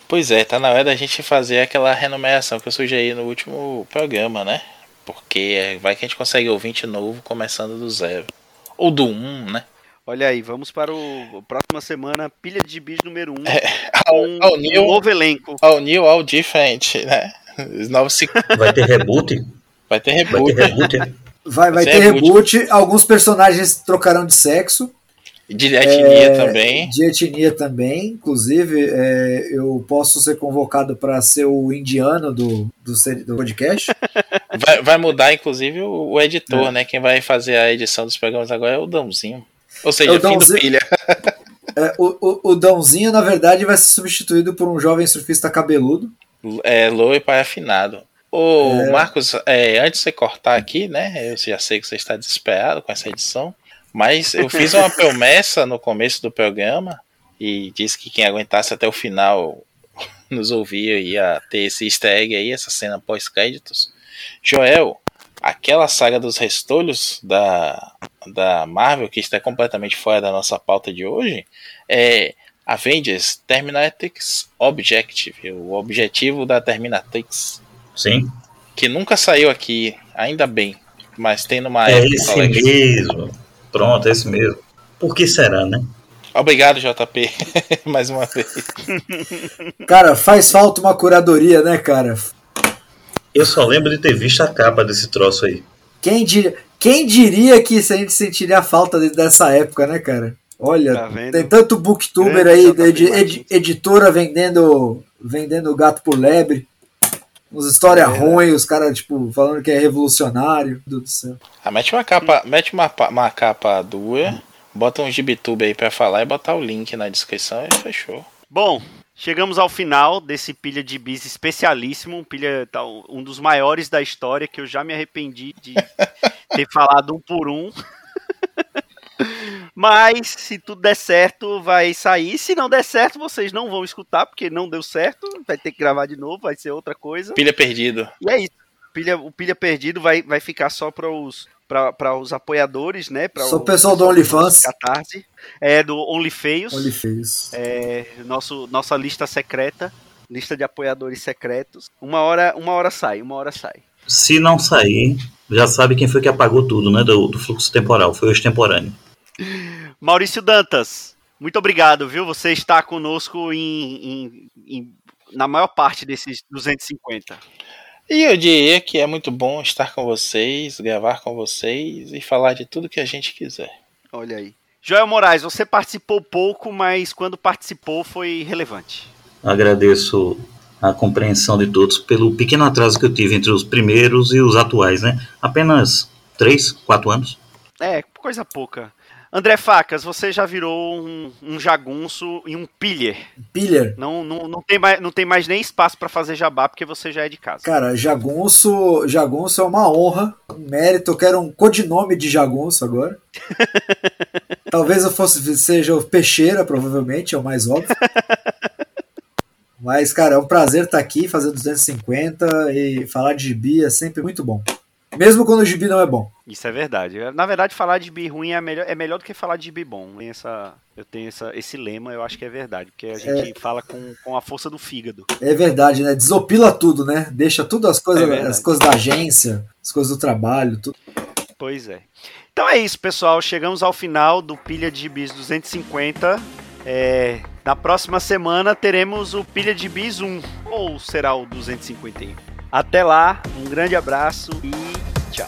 Pois é, tá na hora da gente fazer aquela renumeração que eu sugeri no último programa, né? Porque é, vai que a gente consegue ouvinte novo começando do zero. Ou do um, né? Olha aí, vamos para o a próxima semana, pilha de gibis número 1, um, Ao, ao um new, novo elenco. ao new, ao different, né? Os novos. Vai ter reboot? Vai ter Vai reboot. ter reboot? é? Vai, vai ter é reboot. reboot, alguns personagens trocarão de sexo, De etnia É, também. de etnia também. Inclusive, é, eu posso ser convocado para ser o indiano do, do, do podcast. Vai, vai mudar, inclusive, o, o editor, É. né? Quem vai fazer a edição dos programas agora é o Dãozinho. Ou seja, É o Dãozinho. É, o, o, o Dãozinho, na verdade, vai ser substituído por um jovem surfista cabeludo. É, loiro para afinado. Ô, É. Marcos, é, antes de você cortar aqui, né? Eu já sei que você está desesperado com essa edição, mas eu fiz uma promessa no começo do programa e disse que quem aguentasse até o final nos ouvir ia ter esse easter egg aí, essa cena pós-créditos. Joel, aquela saga dos restolhos da, da Marvel, que está completamente fora da nossa pauta de hoje, é Avengers Terminatrix Objective, o objetivo da Terminatrix, Sim. que nunca saiu aqui, ainda bem, mas tem numa É Epic esse mesmo. Pronto, é esse mesmo. Por que será, né? Obrigado, JP, mais uma vez. Cara, faz falta uma curadoria, né, cara? Eu só lembro de ter visto a capa desse troço aí. Quem diria, quem diria que a gente sentiria falta de- dessa época, né, cara? Olha, Tá tem tanto booktuber Grande aí, edi- editora vendendo, vendendo gato por lebre. Uns história É. ruim, os caras, tipo, falando que é revolucionário. Meu Deus do céu. Ah, mete uma capa, mete uma, uma capa dura, bota um gibitube aí pra falar e botar o link na descrição e fechou. Bom, chegamos ao final desse pilha de bis especialíssimo, um pilha tá, um dos maiores da história que eu já me arrependi de ter falado um por um. Mas se tudo der certo, vai sair. Se não der certo, vocês não vão escutar, porque não deu certo. Vai ter que gravar de novo, vai ser outra coisa. Pilha perdido. E é isso. Pilha, o pilha perdido vai, vai ficar só para os para os apoiadores, né? Pra Só o pessoal do OnlyFans. Catarse. É, do OnlyFeios. Fez. É, nosso, nossa lista secreta. Lista de apoiadores secretos. Uma hora, uma hora sai, uma hora sai. Se não sair, já sabe quem foi que apagou tudo, né? Do, do fluxo temporal. Foi o extemporâneo. Maurício Dantas, muito obrigado, viu? Você está conosco em, em- em- na maior parte desses 250. E eu diria que é muito bom estar com vocês, gravar com vocês e falar de tudo que a gente quiser. Olha aí. Joel Moraes, você participou pouco, mas quando participou foi relevante. Agradeço a compreensão de todos pelo pequeno atraso que eu tive entre os primeiros e os atuais, né? Apenas três, quatro anos. É, coisa pouca. André Facas, você já virou um, um jagunço e um pilher. Pillar. Não, não, não, tem mais, não tem mais nem espaço para fazer jabá, porque você já é de casa. Cara, Jagunço, Jagunço é uma honra, um mérito. Eu quero um codinome de Jagunço agora. Talvez eu fosse seja o Peixeira, provavelmente, é o mais óbvio. Mas, cara, é um prazer estar aqui fazendo 250 e falar de gibi é sempre muito bom. Mesmo quando o gibi não é bom. Isso é verdade. Na verdade, falar de gibi ruim é melhor, é melhor do que falar de gibi bom. Tem essa, eu tenho essa, esse lema, eu acho que é verdade. Porque a gente fala com, com a força do fígado. É verdade, né? Desopila tudo, né? Deixa tudo as coisas, É as coisas da agência, as coisas do trabalho, tudo. Pois é. Então é isso, pessoal. Chegamos ao final do Pilha de Bis 250. É, na próxima semana teremos o Pilha de Bis 1, ou será o 251. Até lá, um grande abraço e tchau.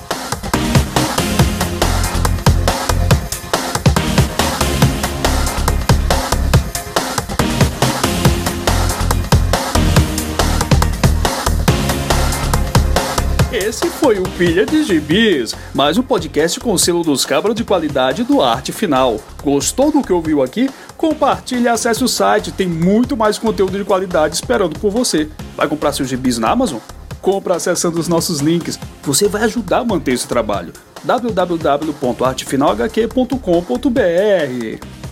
Esse foi o Pilha de Gibis, mais um podcast com selo dos cabras de qualidade do Arte Final. Gostou do que ouviu aqui? Compartilhe e acesse o site, tem muito mais conteúdo de qualidade esperando por você. Vai comprar seus gibis na Amazon? Compra acessando os nossos links. Você vai ajudar a manter esse trabalho. www.artefinalhq.com.br